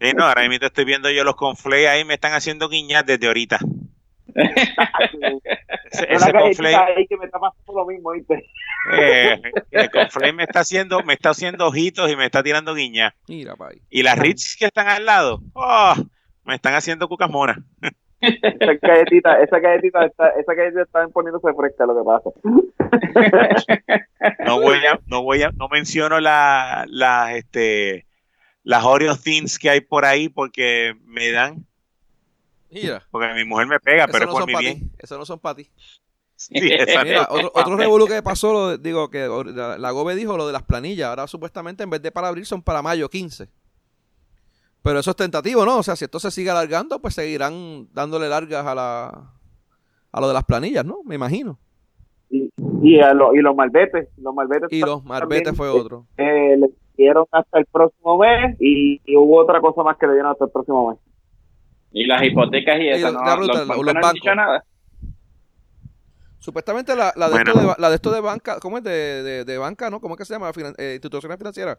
Sí, no, ahora mismo estoy viendo yo los conflay ahí, me están haciendo guiñar desde ahorita. ese, ese conflay, ahí que me está pasando lo mismo, ¿viste? Eh, el conflay me está haciendo, me está haciendo ojitos y me está tirando guiñas. Mira, pay. Y las Ritz que están al lado, oh, me están haciendo cucas monas. esa galletita, esa galletita está, esa galletita está poniéndose fresca lo que pasa. no voy a, no voy a, no menciono la, la, este, las Oreo Thins que hay por ahí porque me dan. Mira. Porque mi mujer me pega, pero no es por mi bien. Eso no son para ti. Sí, Mira, otro, otro revuelo que pasó, lo digo que la, Gobe dijo lo de las planillas. Ahora supuestamente en vez de para abril son para mayo 15. Pero eso es tentativo, ¿no? O sea, si esto se sigue alargando, pues seguirán dándole largas a la a lo de las planillas, ¿no? Me imagino. Y, y, a lo, y los malbetes. Los malbetes y los malbetes fue otro. Eh, le dieron hasta el próximo mes y, hubo otra cosa más que le dieron hasta el próximo mes. Y las hipotecas y, eso, no, los, bancos no nada. Supuestamente la, la, de esto de, la de esto de banca, ¿cómo es? De, de, de banca, ¿no? ¿Cómo es que se llama? Eh, instituciones financieras.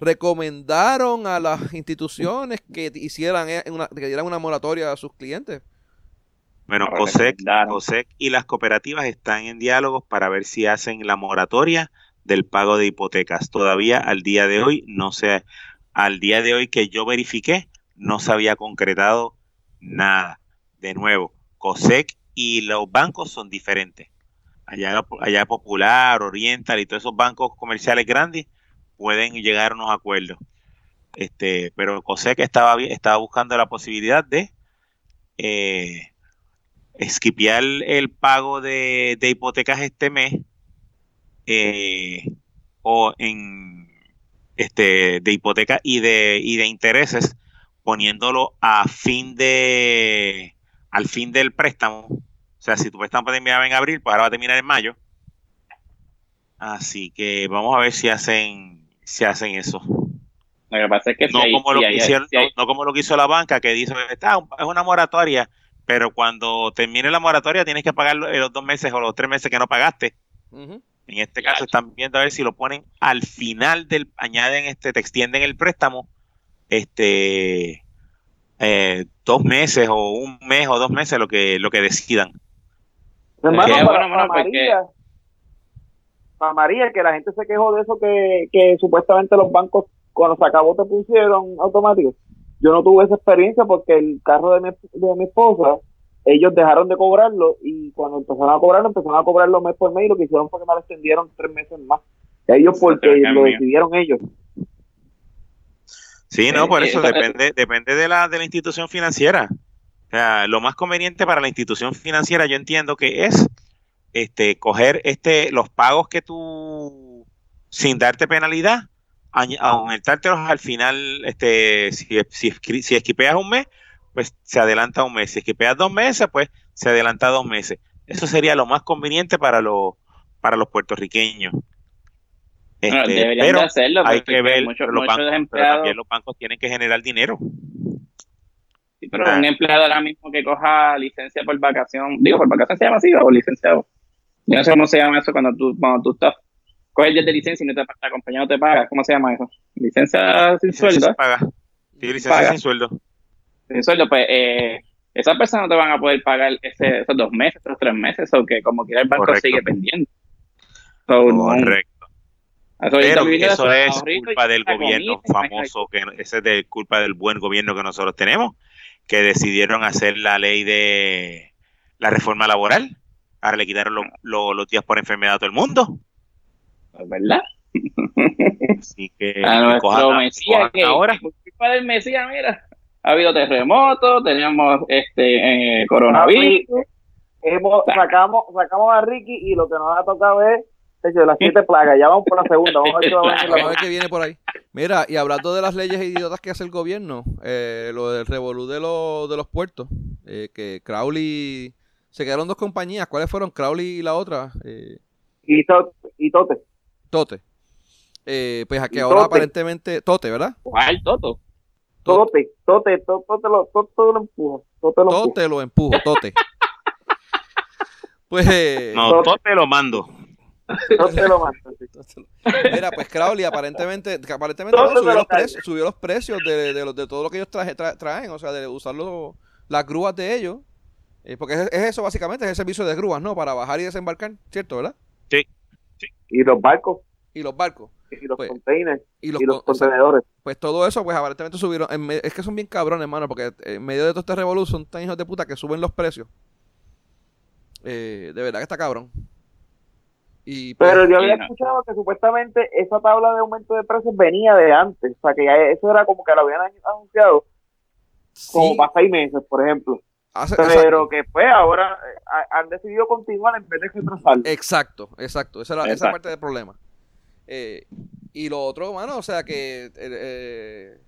Recomendaron a las instituciones que hicieran eh, una, que dieran una moratoria a sus clientes. Bueno, COSEC, COSEC y las cooperativas están en diálogos para ver si hacen la moratoria del pago de hipotecas. Todavía al día de hoy no se, al día de hoy que yo verifiqué, no se había concretado nada. De nuevo, COSEC y los bancos son diferentes. Allá, allá Popular, Oriental y todos esos bancos comerciales grandes pueden llegar a unos acuerdos. Este, pero COSEC estaba, estaba buscando la posibilidad de eh, esquipear el pago de, hipotecas este mes eh, o en este de hipoteca y de y de intereses poniéndolo a fin de al fin del préstamo o sea si tu préstamo terminaba en abril pues ahora va a terminar en mayo así que vamos a ver si hacen si hacen eso. Lo que pasa es que no, como, lo no, como lo que hizo la banca que dice está es una moratoria pero cuando termine la moratoria tienes que pagar los dos meses o los tres meses que no pagaste. En este caso están viendo a ver si lo ponen al final del, añaden este, te extienden el préstamo, este, eh, dos meses o un mes o dos meses, lo que, lo que decidan. Hermano, para, María, para María, que la gente se quejó de eso que, que supuestamente los bancos cuando se acabó te pusieron automático. Yo no tuve esa experiencia porque el carro de mi, de mi esposa ellos dejaron de cobrarlo y cuando empezaron a cobrarlo, empezaron a cobrarlo mes por mes y lo que hicieron fue que me lo extendieron tres meses más. Ellos porque lo decidieron ellos. Sí, no, por eso depende depende de la, de la institución financiera. O sea, lo más conveniente para la institución financiera yo entiendo que es este coger este los pagos que tú sin darte penalidad aumentártelos al final este si, si, si esquipeas un mes pues se adelanta un mes. Si esquipeas dos meses, pues se adelanta dos meses. Eso sería lo más conveniente para los para los puertorriqueños. Este, pero hacerlo, hay que ver, muchos, los bancos, también los bancos tienen que generar dinero. Sí, pero un empleado ahora mismo que coja licencia por vacación, digo, por vacación se llama así o licenciado. Yo no sé cómo se llama eso cuando tú, cuando tú estás, coges de licencia y no te, la compañía no te paga. ¿Cómo se llama eso? Licencia sin sueldo. Se paga. Sí, licencia sin sueldo sin sueldo, pues eh, esas personas no te van a poder pagar ese, esos dos meses, esos tres meses, o que como quiera el banco sigue pendiente. Correcto. Pero eso es culpa del gobierno famoso, que ese es de culpa del buen gobierno que nosotros tenemos, que decidieron hacer la ley de la reforma laboral. Ahora le quitaron los días por enfermedad a todo el mundo. ¿Es verdad? Así que, a nuestro Mesías, que, ahora. culpa del Mesías, mira ha habido terremotos, teníamos este eh, coronavirus. Hemos, sacamos, sacamos a Ricky y lo que nos ha tocado es de las siete plagas. Ya vamos por la segunda. Vamos a ver qué, viene por ahí. Mira, y hablando de las leyes idiotas que hace el gobierno, eh, lo del revolú de, de los puertos, eh, que Crowley. Se quedaron dos compañías. ¿Cuáles fueron? Crowley y la otra. y, y Tote. Tote. Eh, pues aquí ahora aparentemente. Tote, ¿verdad? ¿Cuál Toto? Tote, tote, tote, lo, tote lo empuja. Tote lo tote lo empujo, tote. pues. Eh, no, tote lo mando. Tote lo mando. Mira, pues Crowley aparentemente, aparentemente subió, los precios, subió, los precios, de, de, de, todo lo que ellos traen, o sea, de usar las grúas de ellos. Eh, porque es, eso básicamente, es el servicio de grúas, ¿no? Para bajar y desembarcar, ¿cierto, verdad? Sí. sí. Y los barcos. Y los barcos y los pues, containers y los, contenedores. Pues todo eso, pues aparentemente subieron. es que son bien cabrones, hermano, porque en medio de todo este revolución son tan hijos de puta que suben los precios. Eh, de verdad que está cabrón. Y, pues, Pero yo había escuchado que supuestamente esa tabla de aumento de precios venía de antes. O sea, que ya eso era como que lo habían anunciado como para seis meses, por ejemplo. Pero que pues ahora eh, han decidido continuar en vez de retrasarlo. Exacto, exacto. Esa era esa parte del problema. Eh, y lo otro, mano, o sea que eh,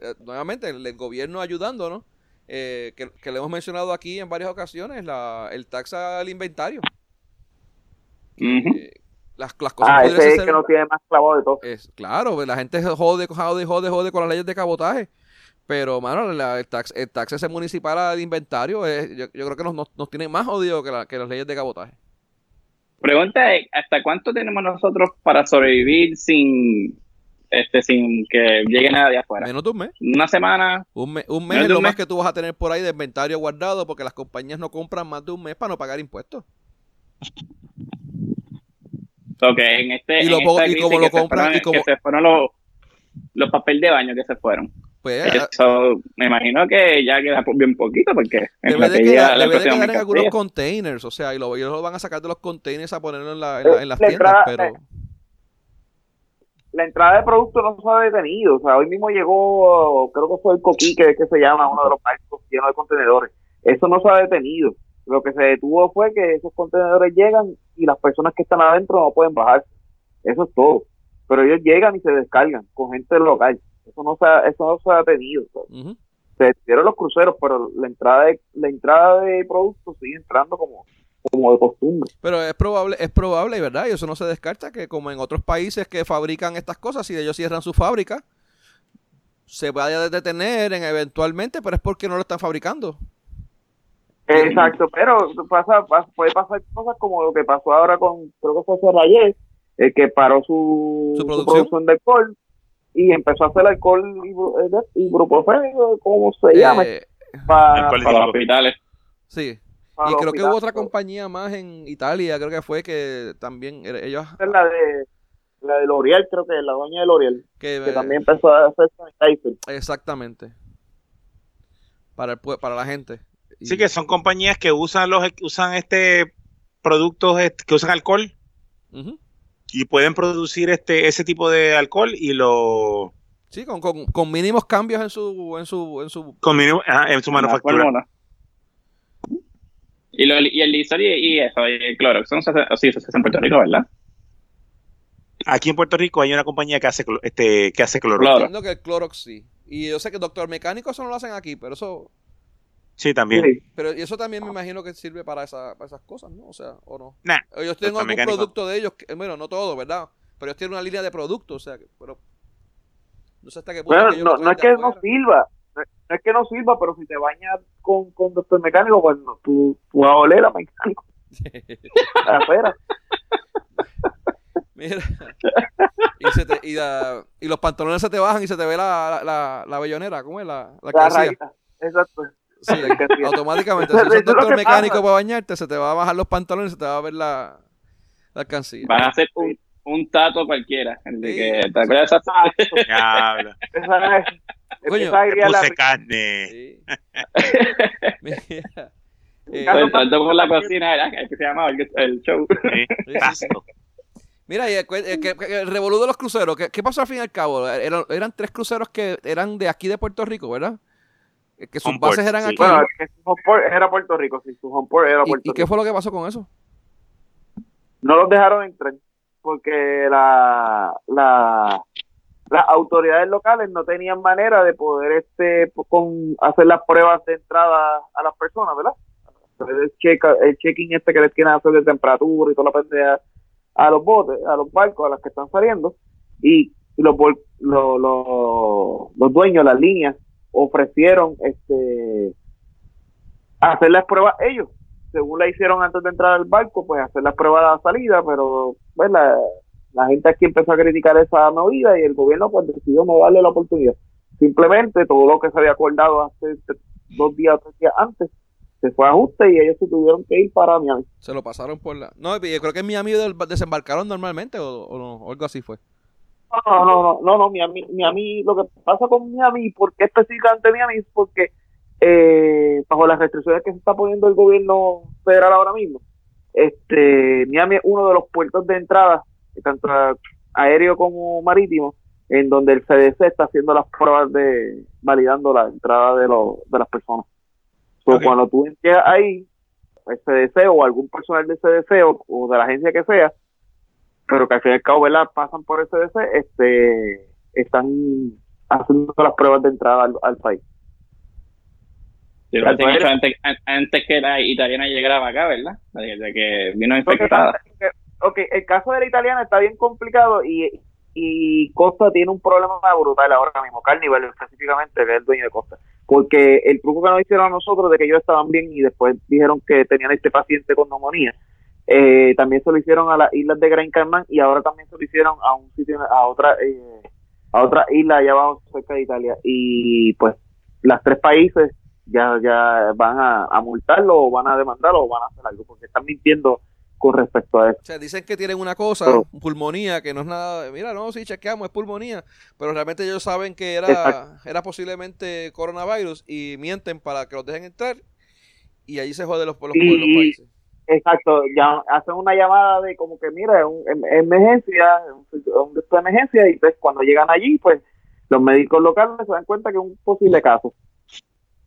eh, nuevamente el, gobierno ayudándonos, que, que, le hemos mencionado aquí en varias ocasiones, la, el taxa al inventario. las, las, cosas ah, ese es que no tiene más clavado de todo. Es, claro, la gente jode, jode, jode, jode con las leyes de cabotaje. Pero, mano, el, tax, el tax ese municipal al inventario, yo, yo, creo que nos, nos, nos tiene más jodido que, la, que las leyes de cabotaje. Pregunta es, ¿hasta cuánto tenemos nosotros para sobrevivir sin este sin que llegue nada de afuera? Menos de un mes. Una semana. Un, mes, un mes es lo más que tú vas a tener por ahí de inventario guardado porque las compañías no compran más de un mes para no pagar impuestos. Ok, en este. Y, lo, y como lo compran. y como... Que se fueron los, los papeles de baño que se fueron. Pues, Eso, me imagino que ya queda bien poquito porque debe de quedar, debe de quedar en algunos containers, o sea, y lo, ellos lo van a sacar de los containers a ponerlo en, la, en, las tiendas, pero... La entrada de producto no se ha detenido, o sea, hoy mismo llegó, creo que fue el Coquique, que se llama, uno de los barcos llenos de contenedores. Eso no se ha detenido. Lo que se detuvo fue que esos contenedores llegan y las personas que están adentro no pueden bajar. Eso es todo. Pero ellos llegan y se descargan con gente local. Eso no se ha, eso no se ha tenido. Se detuvieron los cruceros, pero la entrada de, la entrada de productos sigue entrando como, como de costumbre. Pero es probable, es probable, ¿verdad? Y eso no se descarta que como en otros países que fabrican estas cosas, si ellos cierran su fábrica, se vaya a detener en eventualmente, pero es porque no lo están fabricando. Exacto, pero pasa, puede pasar cosas como lo que pasó ahora con, creo que fue Serrayer, el que paró su, producción? de alcohol y empezó a hacer alcohol y, y ibuprofeno, ¿cómo se eh, llama? para, los hospitales. Sí. y creo que hubo otra compañía más en Italia, creo que fue que también ellos... Es la de la de L'Oreal, creo que es la dueña de L'Oreal, que, también empezó a hacer sanitizer. Exactamente. Para, el, para la gente. Sí, que son compañías que usan los usan este productos que usan alcohol y pueden producir este ese tipo de alcohol y lo sí con, con, mínimos cambios en su en su en su con mínimo, en su manufactura. y, lo, y el Lizard y, eso y el Clorox son sí, se hace en Puerto Rico verdad aquí en Puerto Rico hay una compañía que hace este que hace Clorox entiendo que el Clorox sí. Y yo sé que Doctor Mecánico eso no lo hacen aquí pero eso Sí, también. Pero eso también me imagino que sirve para, esa, para esas cosas, ¿no? O sea, ¿o no? Nah, ellos tienen algún producto de ellos, bueno, no todo, ¿verdad? Pero ellos tienen una línea de productos, o sea, que, pero no sé hasta qué punto. Bueno, no, no es que no sirva, no es que no sirva, pero si te bañas con, con doctor mecánico, pues no, tú, tú vas a oler a mecánico. Afuera. Mira. Y, se te, y, la, y, los pantalones se te bajan y se te ve la, la, la, bellonera, ¿cómo es? La, la, la Exacto. Sí, automáticamente. Si usas doctor mecánico para bañarte, se te va a bajar los pantalones y se te va a ver la, la alcancía. Van a hacer un, un tato cualquiera. El de que, ¿Te acuerdas de esa Esa es. Coño, puse carne. Sí. Mira. Eh, tanto por la cocina, era que se llamaba el, el show. Sí, Mira, y el, el, revolú de los cruceros, ¿qué, ¿qué, pasó al fin y al cabo? Eran, eran tres cruceros que eran de aquí de Puerto Rico, ¿verdad? Que sus bases eran aquí. Bueno, que su era Puerto Rico, sí, su homeport era Puerto ¿Y, ¿Y qué fue lo que pasó con eso? No los dejaron entrar porque la, la, las autoridades locales no tenían manera de poder este con hacer las pruebas de entrada a las personas, ¿verdad? El, check, el check-in este que les quieren hacer de temperatura y toda la pendeja a los botes, a los barcos, a las que están saliendo. y los, los, los, los dueños, las líneas, ofrecieron este hacer las pruebas ellos según la hicieron antes de entrar al barco, pues hacer las pruebas de la salida, pero pues la, gente aquí empezó a criticar esa medida y el gobierno pues decidió no darle la oportunidad. Simplemente todo lo que se había acordado hace dos días o tres días antes se fue a ajuste y ellos se tuvieron que ir para Miami. Se lo pasaron por la... No, yo creo que en Miami desembarcaron normalmente o, algo así fue. No, no, no, no, no, Miami, Miami, lo que pasa con Miami, ¿por qué específicamente Miami? Es porque eh, bajo las restricciones que se está poniendo el gobierno federal ahora mismo, este Miami es uno de los puertos de entrada, tanto aéreo como marítimo, en donde el CDC está haciendo las pruebas de validando la entrada de, de las personas. Cuando tú llegas ahí, el CDC o algún personal del CDC o, de la agencia que sea, pero que al fin y al cabo pasan por el CDC, este, están haciendo las pruebas de entrada al país antes, antes, que la italiana llegara acá, ¿verdad? Desde que vino infectada. Ok, el caso de la italiana está bien complicado y, y Costa tiene un problema brutal ahora mismo, Carnival específicamente, que es el dueño de Costa. Porque el truco que nos hicieron a nosotros de que ellos estaban bien y después dijeron que tenían este paciente con neumonía, eh, también se lo hicieron a las islas de Gran Caimán y ahora también se lo hicieron a un sitio, a otra, eh, a otra isla allá abajo cerca de Italia. Y pues las tres países ya, ya van a, multarlo o van a demandarlo o van a hacer algo, porque están mintiendo con respecto a eso. O sea, dicen que tienen una cosa, pulmonía, que no es nada, mira, no, sí, chequeamos, es pulmonía, pero realmente ellos saben que era, era posiblemente coronavirus y mienten para que los dejen entrar y ahí se jode los, los, países. Exacto, ya hacen una llamada de como que, mira, es un, em, emergencia, un, de emergencia y pues cuando llegan allí, pues los médicos locales se dan cuenta que es un posible caso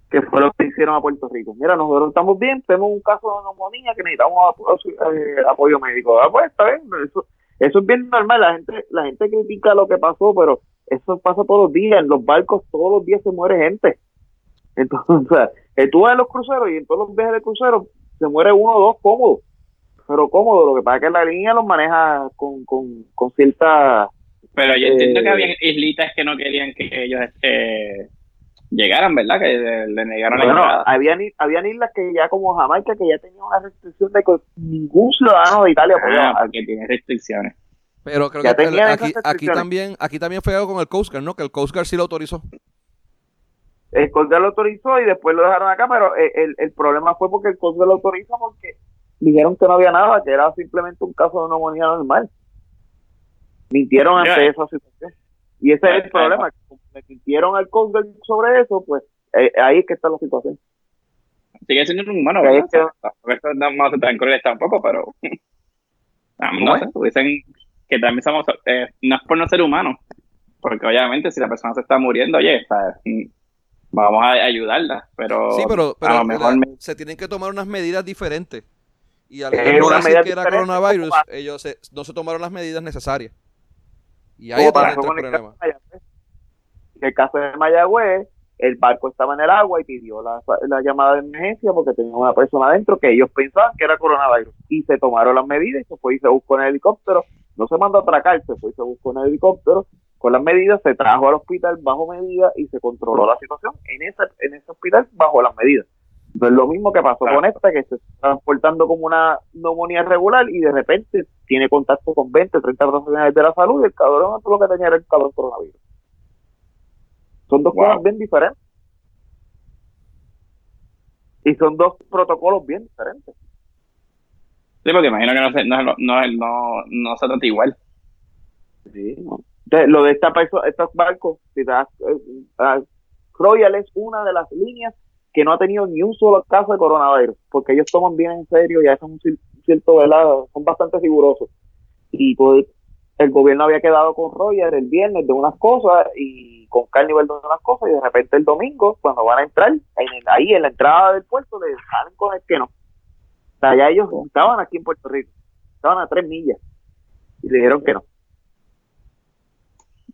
que fue lo que hicieron a Puerto Rico. Mira, nosotros estamos bien, tenemos un caso de neumonía que necesitamos eh, apoyo, médico. Ah, pues está bien, eso, eso es bien normal, la gente la gente critica lo que pasó, pero eso pasa todos los días, en los barcos todos los días se muere gente. Entonces, o sea, tú vas en los cruceros y en todos los viajes de cruceros se muere uno o dos cómodos, pero cómodo, lo que pasa es que la línea los maneja con, con, con cierta... Pero yo entiendo que eh, había islitas que no querían que ellos... Eh llegaran, ¿verdad? Que le, negaron la entrada. Habían, habían islas que ya como Jamaica que ya tenían una restricción de que ningún ciudadano de Italia podía ah, porque tiene restricciones. Pero creo que aquí, aquí, también aquí también fue algo con el Coast Guard, ¿no? Que el Coast Guard sí lo autorizó. El Guard lo autorizó y después lo dejaron acá, pero el, el, problema fue porque el Guard lo autorizó porque dijeron que no había nada, que era simplemente un caso de neumonía normal. Mintieron ante esa situación. Y ese es el problema, que me sintieron al Congress sobre eso, pues eh, ahí es que está la situación. Sigue siendo un humano, ¿verdad? Que, no a tan crueles tampoco, pero no, sé, dicen que también somos, eh, no es por no ser humanos, porque obviamente si la persona se está muriendo, oye, mm, vamos a ayudarla, pero, sí, pero, a lo mejor se tienen que tomar unas medidas diferentes. Y al decir que era coronavirus, ellos no se tomaron las medidas necesarias. Y ahí está el problema. En el caso de Mayagüez, el barco estaba en el agua y pidió la, llamada de emergencia porque tenía una persona adentro que ellos pensaban que era coronavirus. Y se tomaron las medidas y se fue y se buscó en el helicóptero. No se mandó a atracar, se fue y se buscó en el helicóptero. Con las medidas se trajo al hospital bajo medida y se controló la situación en ese, en ese hospital bajo las medidas. Entonces lo mismo que pasó con esta, que se está transportando como una neumonía regular y de repente tiene contacto con 20, 30 profesionales de la salud y el cabrón lo que tenía era el cabrón coronavirus. Son dos cosas bien diferentes. Y son dos protocolos bien diferentes. Sí, porque imagino que no se, no, no, no, no se trata igual. Sí, Lo de esta, estos barcos, si das, eh, Royal es una de las líneas que no ha tenido ni un solo caso de coronavirus, porque ellos toman bien en serio y hacen un cierto, velado, son bastante rigurosos. Y pues el gobierno había quedado con Roger el viernes de unas cosas y con Carnival de unas cosas y de repente el domingo, cuando van a entrar, ahí en la entrada del puerto, le salen con el que no. O sea, ya ellos estaban aquí en Puerto Rico, estaban a tres millas y le dijeron que no.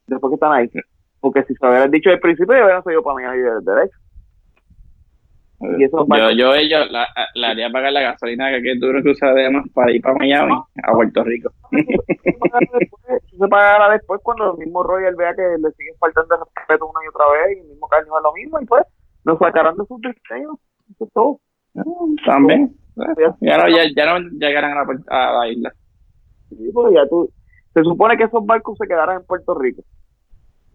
Después que están ahí. Porque si se hubieran dicho al principio, hubieran seguido para mí de derecho. Y eso yo, yo, ellos la, la, haría pagar la gasolina que, que duro que usa además para ir para Miami, a Puerto Rico. Eso se pagará después cuando el mismo Royal vea que le sigue faltando el respeto una y otra vez y el mismo Carlos es lo mismo y pues nos sacarán de sus diseños. Eso es todo. También. Ya no, ya, ya no llegarán a la, a la isla. Sí, pues ya tú, se supone que esos barcos se quedarán en Puerto Rico.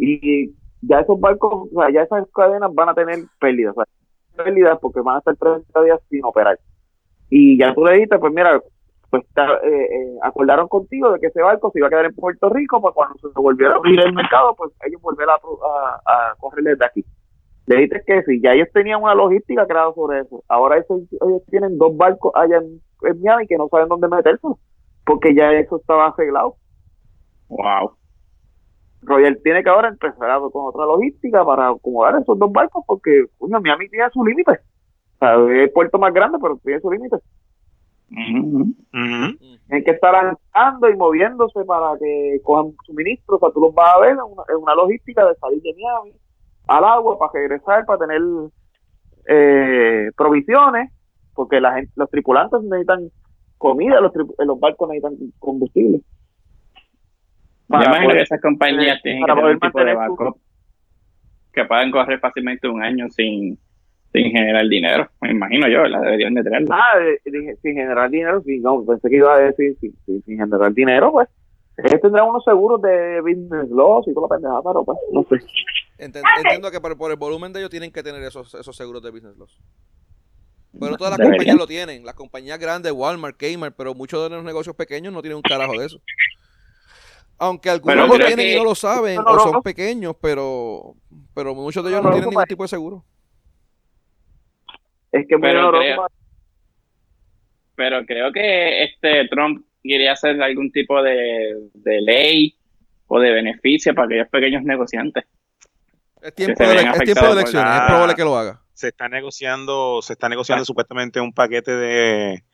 Y ya esos barcos, o sea, ya esas cadenas van a tener pérdidas. O sea, pérdidas porque van a estar 30 días sin operar. Y ya tú le dijiste, pues mira, pues eh, eh, acordaron contigo de que ese barco se iba a quedar en Puerto Rico, pues cuando se volviera a abrir el mercado, pues ellos volver a, a, correr desde aquí. Le dijiste que sí, ya ellos tenían una logística creada sobre eso. Ahora ellos tienen dos barcos allá en, en Miami que no saben dónde meterse, porque ya eso estaba arreglado. Wow. Royal tiene que ahora empezar con otra logística para acomodar esos dos barcos porque, coño, Miami tiene su límite. O sea, es el puerto más grande, pero tiene su límite. Tienen que estar andando y moviéndose para que cojan suministros. O sea, tú los vas a ver en una, logística de salir de Miami al agua para regresar, para tener eh, provisiones, porque la gente, los tripulantes necesitan comida, los, los barcos necesitan combustible. Yo imagino que esas compañías tienen que tener un tipo de barco que puedan correr fácilmente un año sin, sin generar dinero. Me imagino yo, la deberían de tener. Ah, sin generar dinero, sí, no, pensé que iba a decir sin, sin, generar dinero, pues. Ellos tendrán unos seguros de business loss y toda la pendejada, pero pues, no sé. Entiendo que por, el volumen de ellos tienen que tener esos, esos seguros de business loss. Pero todas las compañías lo tienen. Las compañías grandes, Walmart, Kmart, pero muchos de los negocios pequeños no tienen un carajo de eso. Aunque algunos lo tienen y no lo saben, o son pequeños, pero, pero muchos de ellos no, tienen ningún tipo de seguro. Es que pero creo, pero creo que este Trump quería hacer algún tipo de, ley o de beneficio para aquellos pequeños negociantes. Es tiempo, de, es tiempo de elecciones, es probable que lo haga. Se está negociando, se está negociando supuestamente un paquete de,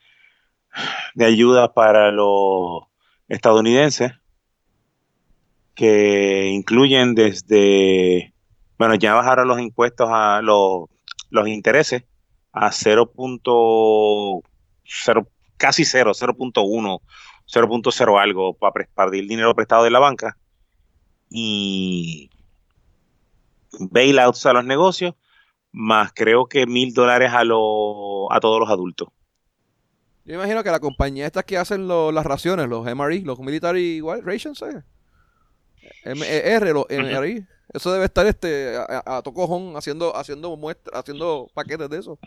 de ayuda para los estadounidenses que incluyen desde, bueno, ya bajaron los impuestos a los, los intereses a 0.0, casi 0, 0.1, 0.0 algo para, pedir dinero prestado de la banca y bailouts a los negocios, más creo que mil dólares a, a todos los adultos. Yo imagino que la compañía estas que hacen las raciones, los MRE, los Military Rations, ¿eh? MR, lo, MRI. Eso debe estar este a, tocojón haciendo haciendo muestra, haciendo paquetes de eso.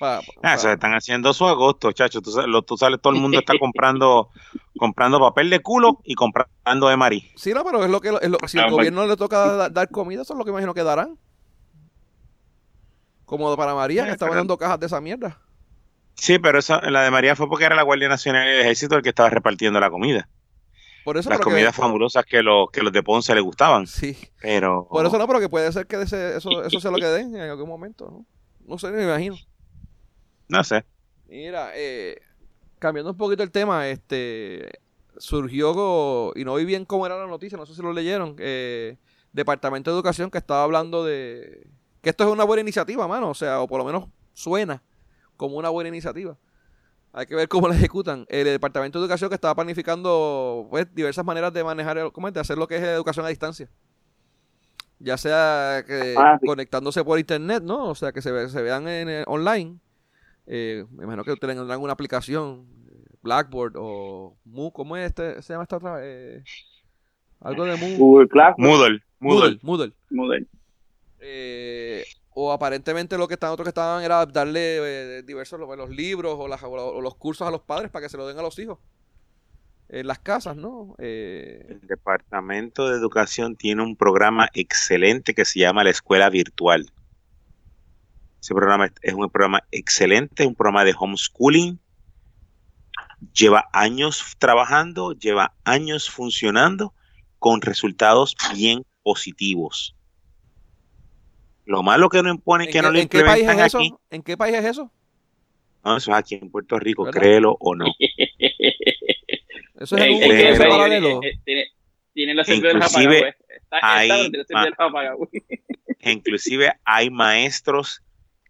Ah, eso están haciendo su agosto, chacho. Tú, tú sabes, todo el mundo está comprando comprando papel de culo y comprando MRI. Sí, no, pero es lo que si el gobierno le toca dar, comida, eso es lo que imagino que darán. Como para María, que estaba dando cajas de esa mierda. Sí, pero eso, la de María fue porque era la Guardia Nacional y el Ejército el que estaba repartiendo la comida. Por eso, Las comidas famosas que, los que los de Ponce le gustaban. Sí. Pero... Por eso no, pero que puede ser que eso, eso sea lo que den en algún momento. No, no sé, me imagino. No sé. Mira, eh, cambiando un poquito el tema, este surgió, y no vi bien cómo era la noticia, no sé si lo leyeron, eh, Departamento de Educación que estaba hablando de que esto es una buena iniciativa, mano, o sea, o por lo menos suena como una buena iniciativa. Hay que ver cómo la ejecutan. El Departamento de Educación que estaba planificando pues, diversas maneras de manejar, ¿cómo es? De hacer lo que es educación a distancia. Ya sea que ah, conectándose por internet, ¿no? O sea, que se, vean en, online. Eh, me imagino que tendrán una aplicación, Blackboard o Moodle, ¿cómo es este? ¿Se llama esta otra? Eh, algo de Moodle. Moodle. Moodle. Moodle. Moodle. Eh, o aparentemente lo que estaban otros que estaban era darle eh, diversos los, libros o, los cursos a los padres para que se lo den a los hijos en las casas, ¿no? Eh, el Departamento de Educación tiene un programa excelente que se llama la Escuela Virtual. Ese programa es un programa excelente, es un programa de homeschooling. Lleva años trabajando, lleva años funcionando con resultados bien positivos. Lo malo que no imponen que no lo implementan qué país es aquí. ¿En qué país es eso? No, eso es aquí en Puerto Rico, créelo o no. eso es en un eh, paralelo. Tiene los inclusive hay, inclusive hay maestros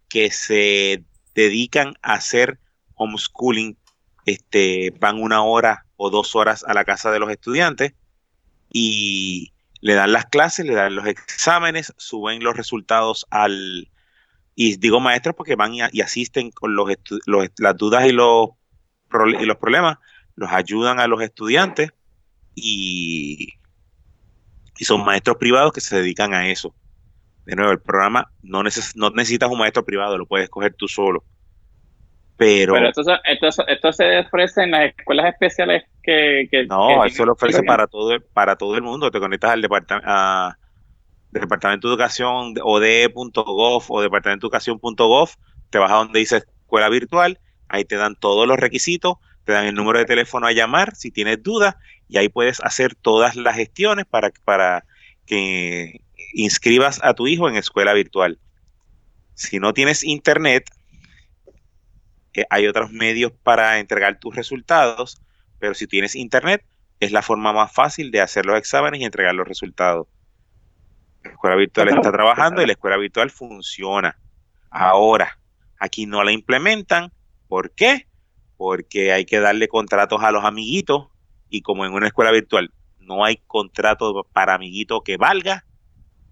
que se dedican a hacer homeschooling, este, van una hora o dos horas a la casa de los estudiantes y le dan las clases, le dan los exámenes, suben los resultados al... Y digo maestros porque van y, asisten con los, las dudas y los, y los problemas, los ayudan a los estudiantes y, y son maestros privados que se dedican a eso. De nuevo, el programa no, no necesitas un maestro privado, lo puedes coger tú solo. Pero, Pero esto, esto, esto, se ofrece en las escuelas especiales que... que no, eso lo ofrece para todo, para todo el mundo. Te conectas al departamento, Departamento de Educación o de.gov o Departamento de Educación.gov, te vas a donde dice escuela virtual, ahí te dan todos los requisitos, te dan el número de teléfono a llamar si tienes dudas y ahí puedes hacer todas las gestiones para, para que inscribas a tu hijo en escuela virtual. Si no tienes internet, eh, hay otros medios para entregar tus resultados, pero si tienes internet, es la forma más fácil de hacer los exámenes y entregar los resultados. La escuela virtual está trabajando y la escuela virtual funciona. Ahora, aquí no la implementan. ¿Por qué? Porque hay que darle contratos a los amiguitos y como en una escuela virtual no hay contrato para amiguito que valga,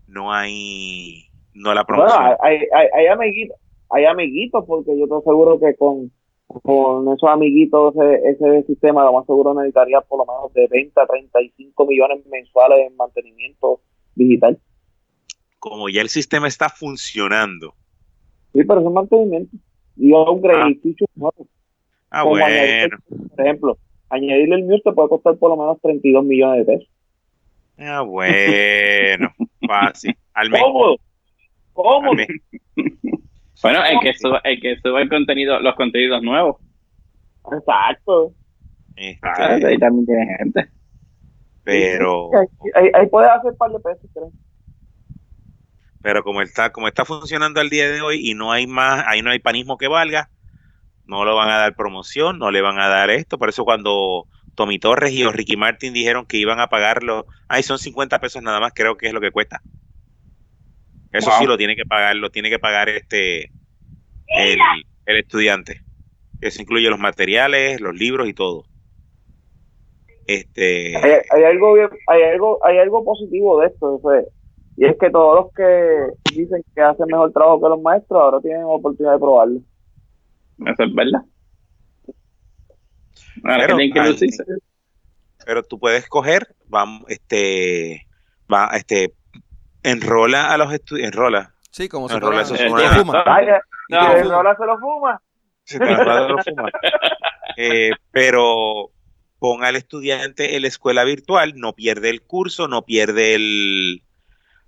no hay no la promoción. hay, hay, hay, amiguitos, hay amiguitos porque yo estoy seguro que con, con esos amiguitos ese, ese sistema lo más seguro necesitaría por lo menos de 20 a 35 millones mensuales en mantenimiento digital. Como ya el sistema está funcionando. Sí, pero es un mantenimiento. Y un crediticio ah. ah bueno. por ejemplo, añadirle el MIUR te puede costar por lo menos 32 millones de pesos. Ah, bueno, fácil. Al mes. ¿Cómo? ¿Cómo? Bueno, el que suba, el que suba el contenido, los contenidos nuevos. Exacto. Este, ahí también tiene gente. Pero. Ahí, ahí, puedes hacer un par de pesos, creo. Pero como está, como está funcionando al día de hoy y no hay más, ahí no hay panismo que valga, no lo van a dar promoción, no le van a dar esto. Por eso cuando Tommy Torres y Ricky Martin dijeron que iban a pagarlo, ahí son 50 pesos nada más, creo que es lo que cuesta. Eso sí lo tiene que pagar, lo tiene que pagar este el, estudiante. Eso incluye los materiales, los libros y todo. Este hay, algo hay algo hay algo positivo de esto, y es que todos los que dicen que hacen mejor trabajo que los maestros ahora tienen oportunidad de probarlo. Eso es verdad. pero, tú puedes coger, vamos, este, va, este, enrola a los estudiantes, enrola. Sí, como se enrola se, lo fuma. enrola se lo fuma. Se lo fuma. eh, pero ponga al estudiante en la escuela virtual, no pierde el curso, no pierde el,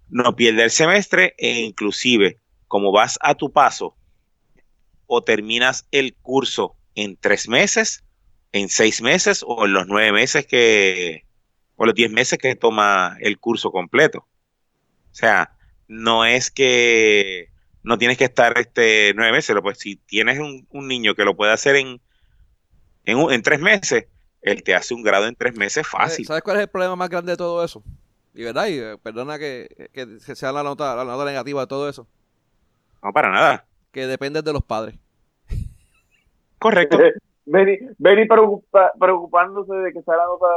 no pierde el semestre e inclusive como vas a tu paso o terminas el curso en tres meses, en seis meses o en los nueve meses que, o los diez meses que toma el curso completo. O sea, no es que no tienes que estar este nueve meses, pues si tienes un, niño que lo puede hacer en, en, en, tres meses, él te hace un grado en tres meses fácil. ¿Sabes cuál es el problema más grande de todo eso? Y verdad, y eh, perdona que, que sea la nota, la nota negativa de todo eso. No, para nada que depende de los padres. Correcto. Benny, preocupándose de que sea la nota,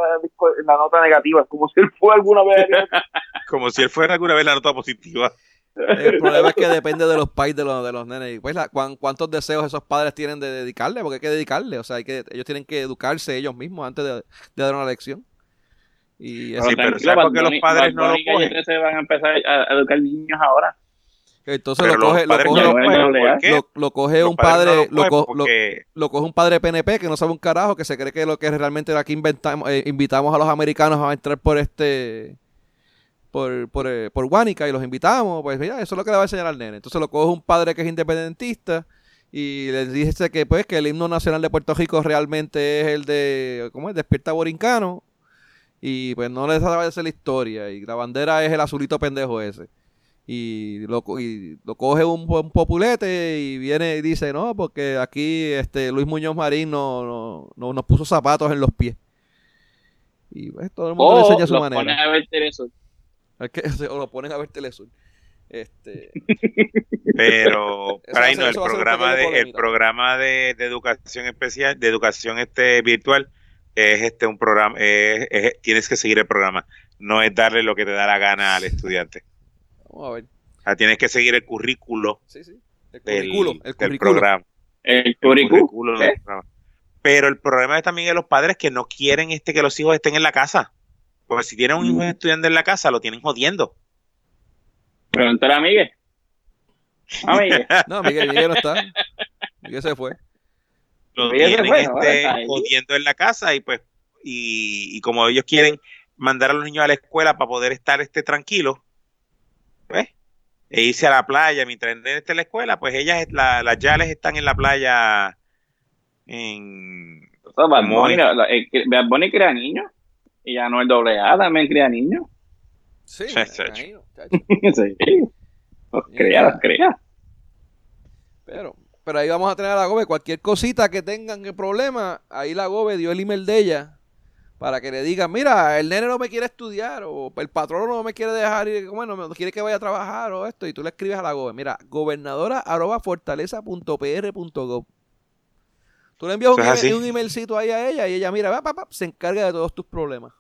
la nota negativa, como si él fue alguna vez. como si él fuera alguna vez la nota positiva. El problema es que depende de los pais de los, de los nenes. Pues ¿cuántos deseos esos padres tienen de dedicarle? Porque hay que dedicarle. O sea, hay que, ellos tienen que educarse ellos mismos antes de, dar una lección. Y eso, sí, pero porque los padres no lo cogen? se van a empezar a educar niños ahora. Entonces lo coge, lo coge, lo, coge un padre, lo, coge un padre PNP que no sabe un carajo, que se cree que lo que realmente aquí inventamos, eh, invitamos a los americanos a entrar por este por, por, eh, por Guanica y los invitamos, pues mira, eso es lo que le va a enseñar al nene. Entonces lo coge un padre que es independentista y le dice que pues que el himno nacional de Puerto Rico realmente es el de, ¿cómo es? Despierta Borincano y pues no le sabe hacer la historia y la bandera es el azulito pendejo ese y lo, y lo coge un, populete y viene y dice, no, porque aquí este Luis Muñoz Marín no, no, nos puso zapatos en los pies. Y pues, todo el mundo le enseña su lo manera. Ponen a ver Telesur. o lo ponen a ver Telesur. Este, Pero, para no, el programa de, el programa de, educación especial, de educación este virtual, es este un programa, tienes que seguir el programa, no es darle lo que te da la gana al estudiante. Vamos a ver. O sea, tienes que seguir el currículo. Sí, sí. El currículo, el del programa. El currículo. ¿Eh? Pero el problema es también de los padres que no quieren este que los hijos estén en la casa. Porque si tienen un hijo mm. estudiante en la casa, lo tienen jodiendo. Pregúntale a Miguel. A Miguel. no, Miguel, Miguel no está. Miguel se fue. Lo tienen este, jodiendo en la casa y pues, y, como ellos quieren mandar a los niños a la escuela para poder estar este tranquilos, pues, e irse a la playa mientras esté en la escuela, pues ellas, la, las yales están en la playa en... O sea, Bad Bunny, crea niños y ya no el doble A también crea niños. Sí, sí. Los crea, los crea. Pero, pero ahí vamos a tener a la Gobe. Cualquier cosita que tengan el problema, ahí la Gobe dio el email de ella para que le digan, mira, el nene no me quiere estudiar o el patrón no me quiere dejar ir, bueno, no quiere que vaya a trabajar o esto, y tú le escribes a la Gobe, mira, gobernadora arroba fortaleza.pr.gov. Tú le envías un, email, un, emailcito ahí a ella y ella, mira, va, pa, se encarga de todos tus problemas.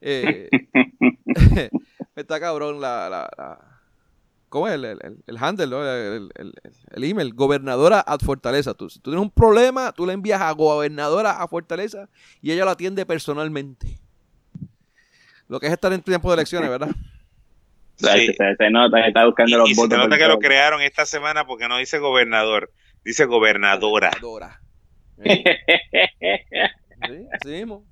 Eh, está cabrón la, la, ¿Cómo es el, el, handle, el, el, email? Gobernadora a Fortaleza. Tú, si tú tienes un problema, tú le envías a gobernadora a Fortaleza y ella lo atiende personalmente. Lo que es estar en tiempo de elecciones, ¿verdad? Sí. Se, nota que está buscando los y votos. Se nota que lo crearon esta semana porque no dice gobernador, dice gobernadora. gobernadora. ¿Sí? sí, sí mismo.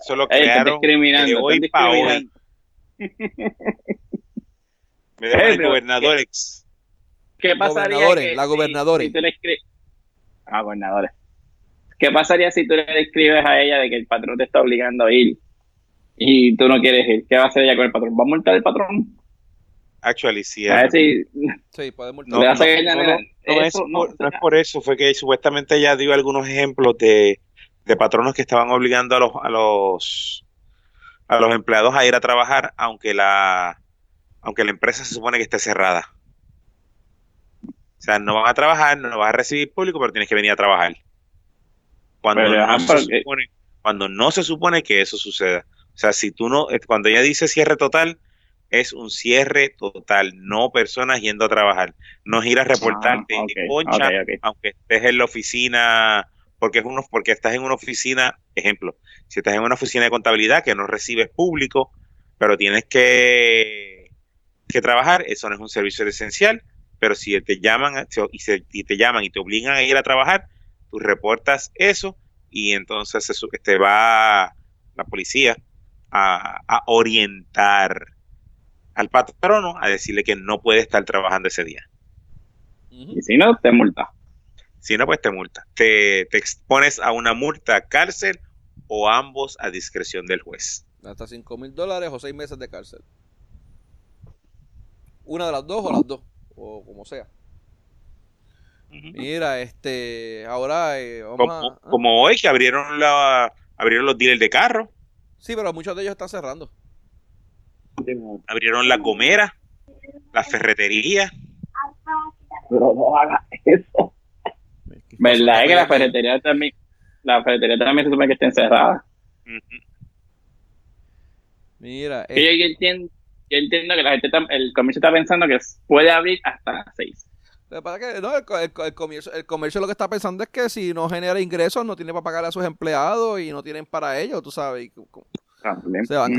Eso lo crearon de hoy para hoy. Me el gobernador ex. ¿Qué pasaría? la gobernadora. Si, Ah, gobernadores. ¿Qué pasaría si tú le escribes a ella de que el patrón te está obligando a ir y tú no quieres ir? ¿Qué va a hacer ella con el patrón? ¿Va a multar el patrón? Actually, sí. A ver si... Sí, puede multar. No, es, por eso, fue que supuestamente ella dio algunos ejemplos de, de patronos que estaban obligando a los, a los a los empleados a ir a trabajar aunque la aunque la empresa se supone que esté cerrada. O sea, no van a trabajar, no vas a recibir público, pero tienes que venir a trabajar. Cuando, no, se supone, cuando no se supone que eso suceda. O sea, si tú no, eh, cuando ella dice cierre total, es un cierre total, no personas yendo a trabajar. No es ir a reportarte ah, concha, aunque estés en la oficina, porque es uno, porque estás en una oficina, ejemplo, si estás en una oficina de contabilidad que no recibes público, pero tienes que que trabajar, eso no es un servicio esencial, pero si te llaman y, se, te llaman y te obligan a ir a trabajar, tú reportas eso y entonces te este, va la policía a, orientar al patrono a decirle que no puede estar trabajando ese día. Y si no, te multa. Si no, pues te multa. Te, te expones a una multa, cárcel o ambos a discreción del juez. Hasta 5 mil dólares o 6 meses de cárcel. Una de las dos o las dos, o como sea. Mira, este, ahora eh, como, ¿ah? como, hoy que abrieron la abrieron los dealers de carro. Sí, pero muchos de ellos están cerrando. Abrieron la gomera, la ferretería. Pero no haga eso. ¿Verdad? Es que la ferretería también, la ferretería también se supone que estén cerradas. Mira, yo, yo entiendo, yo entiendo que la gente, el comercio está pensando que puede abrir hasta las 6. Lo que no, el, comercio, el comercio lo que está pensando es que si no genera ingresos, no tiene para pagar a sus empleados y no tienen para ellos, tú sabes.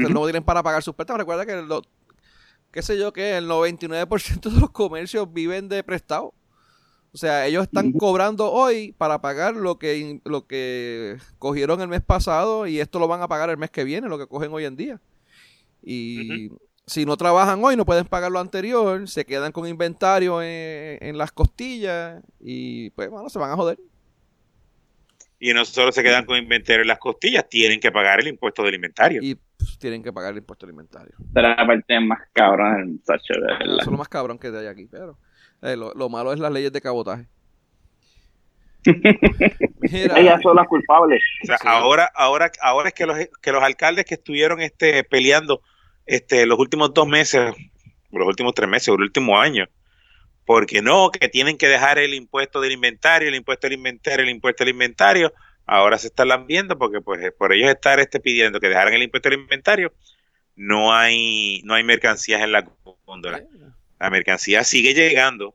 no tienen para pagar sus préstamos. Recuerda que, lo, qué sé yo, que el 99% de los comercios viven de prestado. O sea, ellos están cobrando hoy para pagar lo que, lo que cogieron el mes pasado y esto lo van a pagar el mes que viene, lo que cogen hoy en día. Y si no trabajan hoy, no pueden pagar lo anterior, se quedan con inventario en, las costillas y pues bueno, se van a joder. Y no solo se quedan con inventario en las costillas, tienen que pagar el impuesto del inventario. Y pues, tienen que pagar el impuesto del inventario. Será la parte más cabrón Eso es lo más cabrón que hay aquí, pero eh, lo, malo es las leyes de cabotaje. Ellas son las culpables. ahora, ahora, ahora es que los, que los alcaldes que estuvieron este, peleando este, los últimos dos meses los últimos tres meses, el último año. Porque no, que tienen que dejar el impuesto del inventario, el impuesto del inventario, el impuesto del inventario. Ahora se están viendo porque pues por ellos estar este pidiendo que dejaran el impuesto del inventario, no hay, no hay mercancías en la góndola. La mercancía sigue llegando,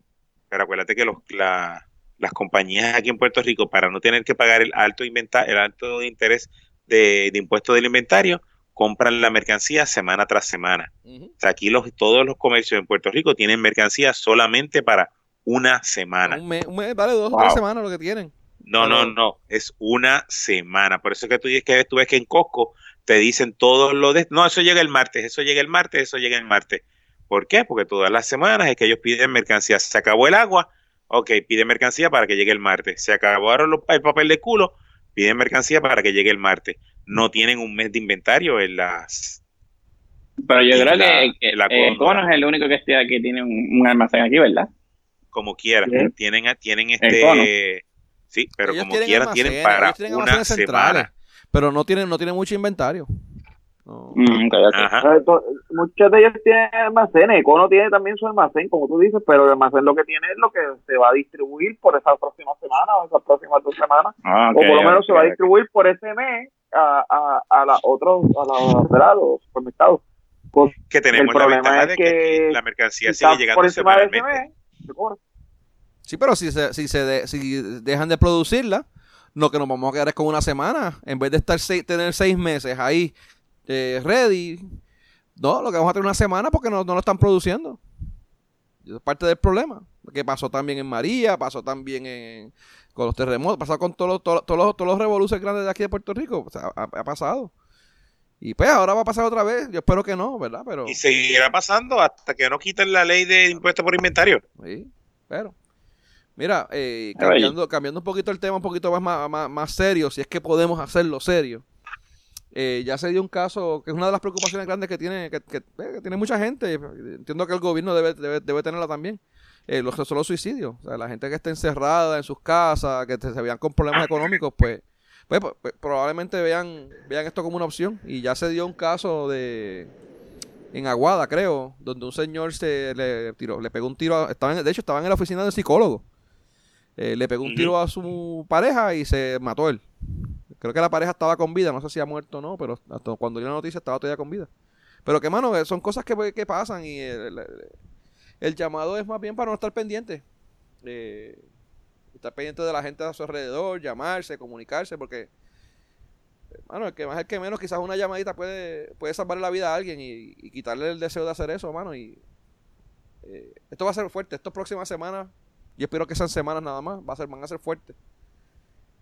pero acuérdate que los, las compañías aquí en Puerto Rico, para no tener que pagar el alto, inventario, el alto interés de, de impuesto del inventario, compran la mercancía semana tras semana. O sea, aquí los, todos los comercios en Puerto Rico tienen mercancía solamente para una semana. Un mes, vale dos o tres semanas lo que tienen. No, no, no, es una semana. Por eso es que tú dices que tú ves que en Costco te dicen todo lo de... No, eso llega el martes, eso llega el martes, eso llega el martes. ¿Por qué? Porque todas las semanas es que ellos piden mercancía. Se acabó el agua, ok, pide mercancía para que llegue el martes. Se acabaron el papel de culo, piden mercancía para que llegue el martes no tienen un mes de inventario en las... Pero yo creo que, que eh, es el único que esté aquí, tiene un, almacén aquí, ¿verdad? Como quiera, tienen, tienen este... Sí, pero como quiera tienen para una semana. Pero no tienen, no tienen mucho inventario. Mm, muchos de ellos tienen almacenes, Econo tiene también su almacén, como tú dices, pero el almacén lo que tiene es lo que se va a distribuir por esa próxima semana o esas próximas dos semanas, ah, o por lo menos se va a distribuir por ese mes a, a, a la otros, a los, supermercados. Pues, que tenemos la ventaja de que, la mercancía sigue llegando por encima de ese mes, Sí, pero si se, si se si dejan de producirla, lo que nos vamos a quedar es con una semana, en vez de estar tener seis meses ahí eh, ready. No, lo que vamos a tener una semana porque no, no lo están produciendo. es parte del problema. Que pasó también en María, pasó también en, con los terremotos, pasó con todos los, todos, los, todos los revoluciones grandes de aquí de Puerto Rico. ha, pasado. Y pues ahora va a pasar otra vez. Yo espero que no, ¿verdad? Pero... Y seguirá pasando hasta que no quiten la ley de impuestos por inventario. Sí, pero. Mira, eh, cambiando, cambiando un poquito el tema, un poquito más, más, más serio, si es que podemos hacerlo serio. Eh, ya se dio un caso que es una de las preocupaciones grandes que tiene que, eh, tiene mucha gente. Entiendo que el gobierno debe, debe, tenerla también. Eh, los, son los suicidios. O sea, la gente que está encerrada en sus casas, que se vean con problemas económicos, pues, pues, pues, pues, probablemente vean, vean esto como una opción. Y ya se dio un caso de en Aguada, creo, donde un señor se le tiró, le pegó un tiro. de hecho, estaban en la oficina del psicólogo. le pegó un tiro a su pareja y se mató él. Creo que la pareja estaba con vida, no sé si ha muerto o no, pero hasta cuando dio la noticia estaba todavía con vida. Pero que, mano, eh, son cosas que, pasan y el, llamado es más bien para no estar pendiente. Eh, estar pendiente de la gente a su alrededor, llamarse, comunicarse, porque, mano, el que más el que menos, quizás una llamadita puede, puede salvar la vida a alguien y, quitarle el deseo de hacer eso, mano. Y eh, esto va a ser fuerte. Estas próximas semanas, y espero que sean semanas nada más, va a ser, van a ser fuertes.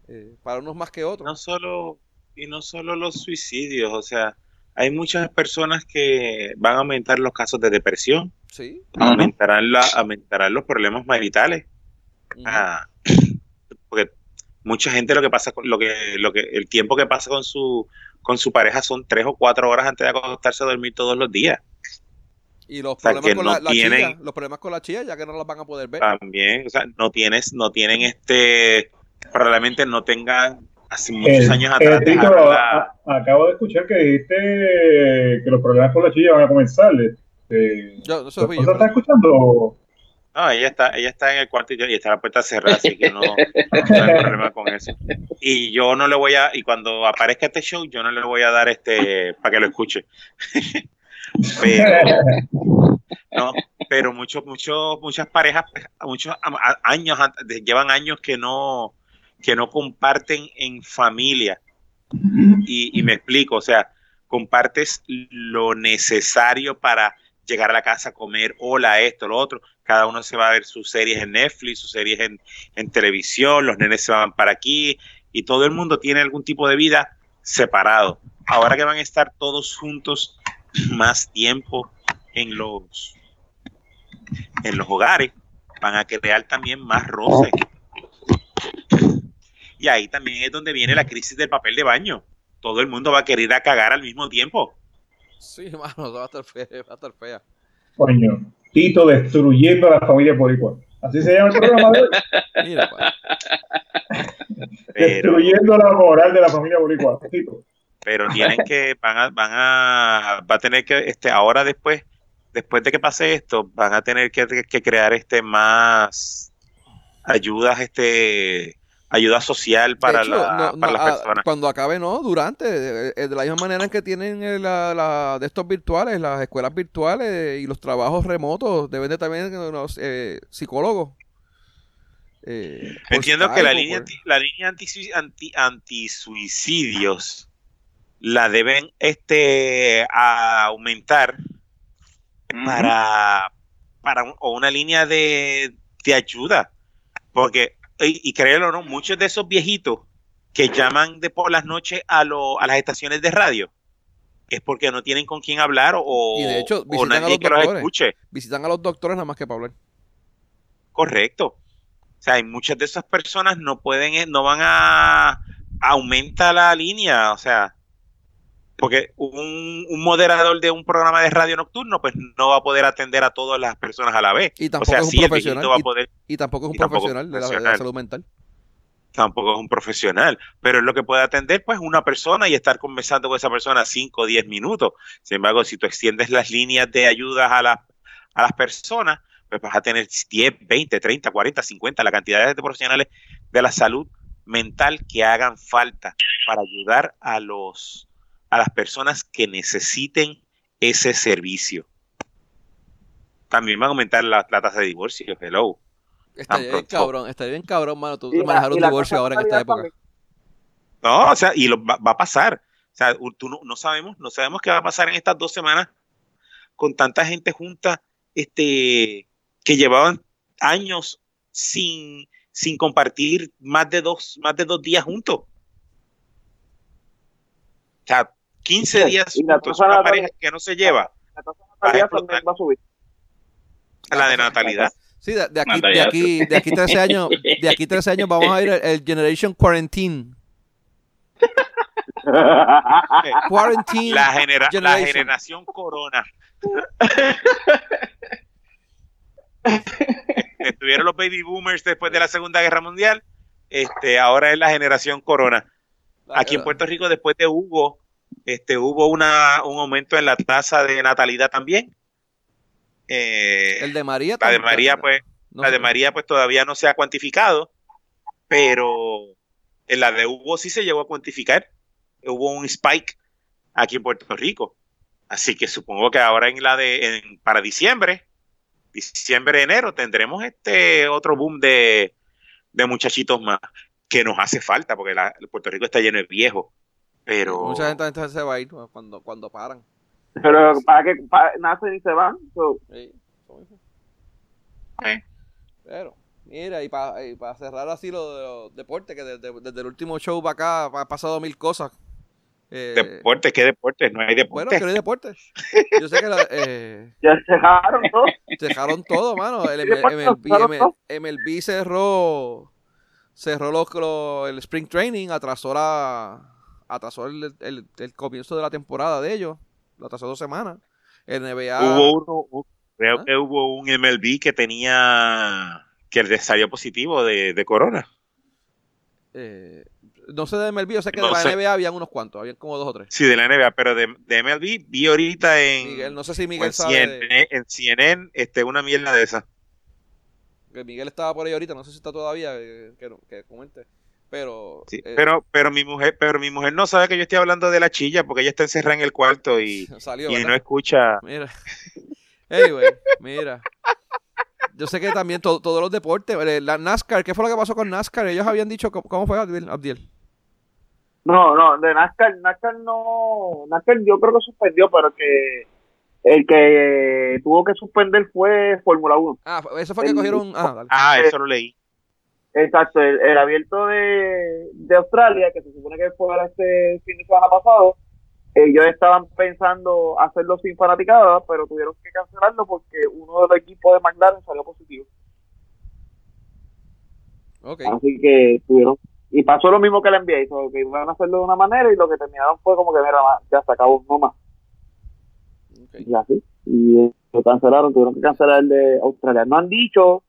Eh, para unos más que otros. No solo, y no solo los suicidios, o sea, hay muchas personas que van a aumentar los casos de depresión, ¿Sí? aumentarán, la, aumentarán los problemas maritales. Ah, porque mucha gente lo que pasa con lo que lo que el tiempo que pasa con su con su pareja son tres o cuatro horas antes de acostarse a dormir todos los días y los problemas con la, chilla, los problemas con la chilla ya que no las van a poder ver también o sea no tienes no tienen este probablemente no tengan hace muchos años atrás. acabo de escuchar que dijiste que los problemas con la chilla van a comenzar. Este, yo, no soy ¿Estás escuchando? No, ella está, ella está en el cuarto y, yo, y está la puerta cerrada, así que no, no, hay problema con eso. Y yo no le voy a, y cuando aparezca este show, yo no le voy a dar este para que lo escuche. pero, no, pero muchos, muchos, muchas parejas, muchos años, llevan años que no, que no comparten en familia. Y, me explico, o sea, compartes lo necesario para llegar a la casa a comer, hola, esto, lo otro. Cada uno se va a ver sus series en Netflix, sus series en, en televisión, los nenes se van para aquí y todo el mundo tiene algún tipo de vida separado. Ahora que van a estar todos juntos más tiempo en los en los hogares, van a crear también más roces y ahí también es donde viene la crisis del papel de baño. Todo el mundo va a querer a cagar al mismo tiempo. Sí, mano, va a estar fea, va a estar fea. Coño, Tito destruyendo a la familia boricua. Así se llama el programa de hoy. Mira, Destruyendo la moral de la familia boricua, Tito. Pero tienen que, van a, van a, va a tener que, este, ahora después, después de que pase esto, van a tener que, crear este más ayudas, este ayuda social para, la, para las personas. Cuando acabe, no, durante, de, la misma manera en que tienen la, de estos virtuales, las escuelas virtuales y los trabajos remotos, deben de también los eh, psicólogos. Eh, Entiendo que la línea, la línea anti, anti, anti suicidios la deben este aumentar para, para o una línea de, ayuda. Porque, y, y créelo o no, muchos de esos viejitos que llaman de por las noches a, lo, a las estaciones de radio es porque no tienen con quién hablar o, y de hecho, visitan a los doctores, Visitan a los doctores nada más que para hablar. Correcto. O sea, hay muchas de esas personas no pueden, no van a aumenta la línea, o sea, porque un, moderador de un programa de radio nocturno pues no va a poder atender a todas las personas a la vez. Y tampoco es un profesional. y, tampoco es un profesional, De, la, salud mental. Tampoco es un profesional, pero es lo que puede atender pues una persona y estar conversando con esa persona 5 o 10 minutos. Sin embargo, si tú extiendes las líneas de ayudas a, la, a las personas, pues vas a tener 10, 20, 30, 40, 50, la cantidad de profesionales de la salud mental que hagan falta para ayudar a los a las personas que necesiten ese servicio. También va a aumentar la, tasa de divorcio, hello. Estaría bien cabrón, estaría bien cabrón, mano, tú manejar un divorcio ahora en esta época. No, o sea, y lo, va, a pasar. O sea, tú no, sabemos, no sabemos qué va a pasar en estas dos semanas con tanta gente junta, este, que llevaban años sin, sin compartir más de dos, más de dos días juntos. O sea, 15 días y la una pareja que no se lleva. La va a subir. La de natalidad. Sí, de, aquí, de, aquí, de aquí 13 años, de aquí 13 años vamos a ir el, Generation Quarantine. Quarantine. La, la generación Corona. Estuvieron los baby boomers después de la Segunda Guerra Mundial. Este, ahora es la generación Corona. Aquí en Puerto Rico, después de Hugo, este, hubo una, un aumento en la tasa de natalidad también. Eh, el de María. La de María, pues, la de María, pues todavía no se ha cuantificado, pero en la de Hugo sí se llegó a cuantificar. Hubo un spike aquí en Puerto Rico. Así que supongo que ahora en la de para diciembre, diciembre, enero, tendremos este otro boom de, de muchachitos más que nos hace falta, porque la, Puerto Rico está lleno de viejos. Pero... Mucha gente entonces se va a ir cuando, cuando paran. Pero para que nacen y se van. Sí, Pero, mira, y para, y para cerrar así lo de los deportes, que desde, el último show para acá ha pasado mil cosas. Eh, ¿Deportes? ¿Qué deportes? No hay deportes. Bueno, que no hay deportes. Yo sé que la, eh, ya dejaron todo. Dejaron todo, mano. El MLB, MLB cerró cerró los, el Spring Training, atrasó la atrasó el, el, comienzo de la temporada de ellos, lo atrasó dos semanas. El NBA. Hubo uno, creo ¿Ah? que hubo un MLB que tenía que le salió positivo de, de corona. Eh, no sé de MLB, o sea que de la NBA habían unos cuantos, habían como dos o tres. Sí, de la NBA, pero de, de MLB vi ahorita en. Miguel, no sé si Miguel sabe. CNN, En CNN, este, una mierda de esa. Que Miguel estaba por ahí ahorita, no sé si está todavía, eh, que, que comente. Pero, sí, eh, pero, pero mi mujer, pero mi mujer no sabe que yo estoy hablando de la chilla porque ella está encerrada en el cuarto y, y no escucha. Mira, anyway, mira. Yo sé que también todos los deportes, eh, la NASCAR, ¿qué fue lo que pasó con NASCAR? Ellos habían dicho, ¿cómo fue Abdiel? No, no, de NASCAR, NASCAR no, NASCAR yo creo que suspendió, pero que el que tuvo que suspender fue Fórmula 1. Ah, eso fue que cogieron. Ah, ah, eso lo leí. Exacto, el, abierto de, de, Australia, que se supone que fue este fin de semana pasado, ellos estaban pensando hacerlo sin fanaticada, pero tuvieron que cancelarlo porque uno de los equipos de McLaren salió positivo. Okay. Así que tuvieron. Y pasó lo mismo que le envié, que iban a hacerlo de una manera y lo que terminaron fue como que, mira, ya se acabó, no más. Y así. Y lo cancelaron, tuvieron que cancelar el de Australia. No han dicho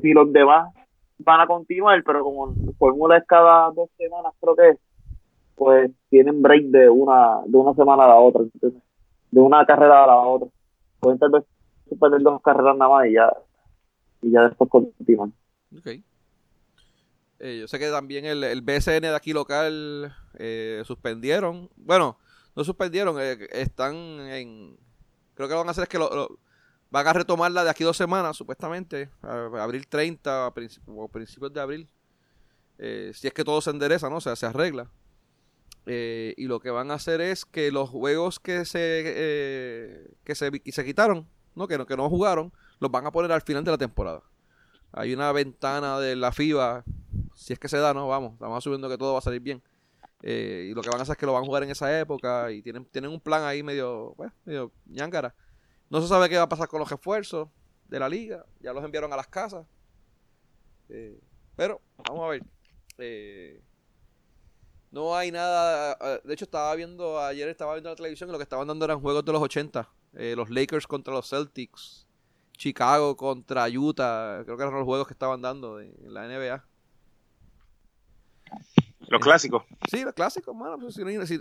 si los demás van a continuar, pero como fórmula es cada dos semanas, creo que pues tienen break de una de una semana a la otra, de una carrera a la otra. Pueden tal vez dos carreras nada más y ya, y ya después continúan. Ok. Eh, yo sé que también el, el BSN de aquí local eh, suspendieron. Bueno, no suspendieron, eh, están en. Creo que lo van a hacer es que lo, van a retomarla de aquí dos semanas, supuestamente, abril 30 o principios de abril. si es que todo se endereza, ¿no? O sea, se arregla. y lo que van a hacer es que los juegos que se, que se, se quitaron, ¿no? Que, no, que no jugaron, los van a poner al final de la temporada. Hay una ventana de la FIBA si es que se da, ¿no? Vamos, estamos asumiendo que todo va a salir bien. Eh, y lo que van a hacer es que lo van a jugar en esa época y tienen, tienen un plan ahí medio, bueno, medio ñangara. No se sabe qué va a pasar con los esfuerzos de la liga, ya los enviaron a las casas. Eh, pero, vamos a ver. Eh, no hay nada. De hecho, estaba viendo, ayer estaba viendo la televisión y lo que estaban dando eran juegos de los 80. los Lakers contra los Celtics. Chicago contra Utah. Creo que eran los juegos que estaban dando en la NBA. Los clásicos. Sí, los clásicos, mano. Pues,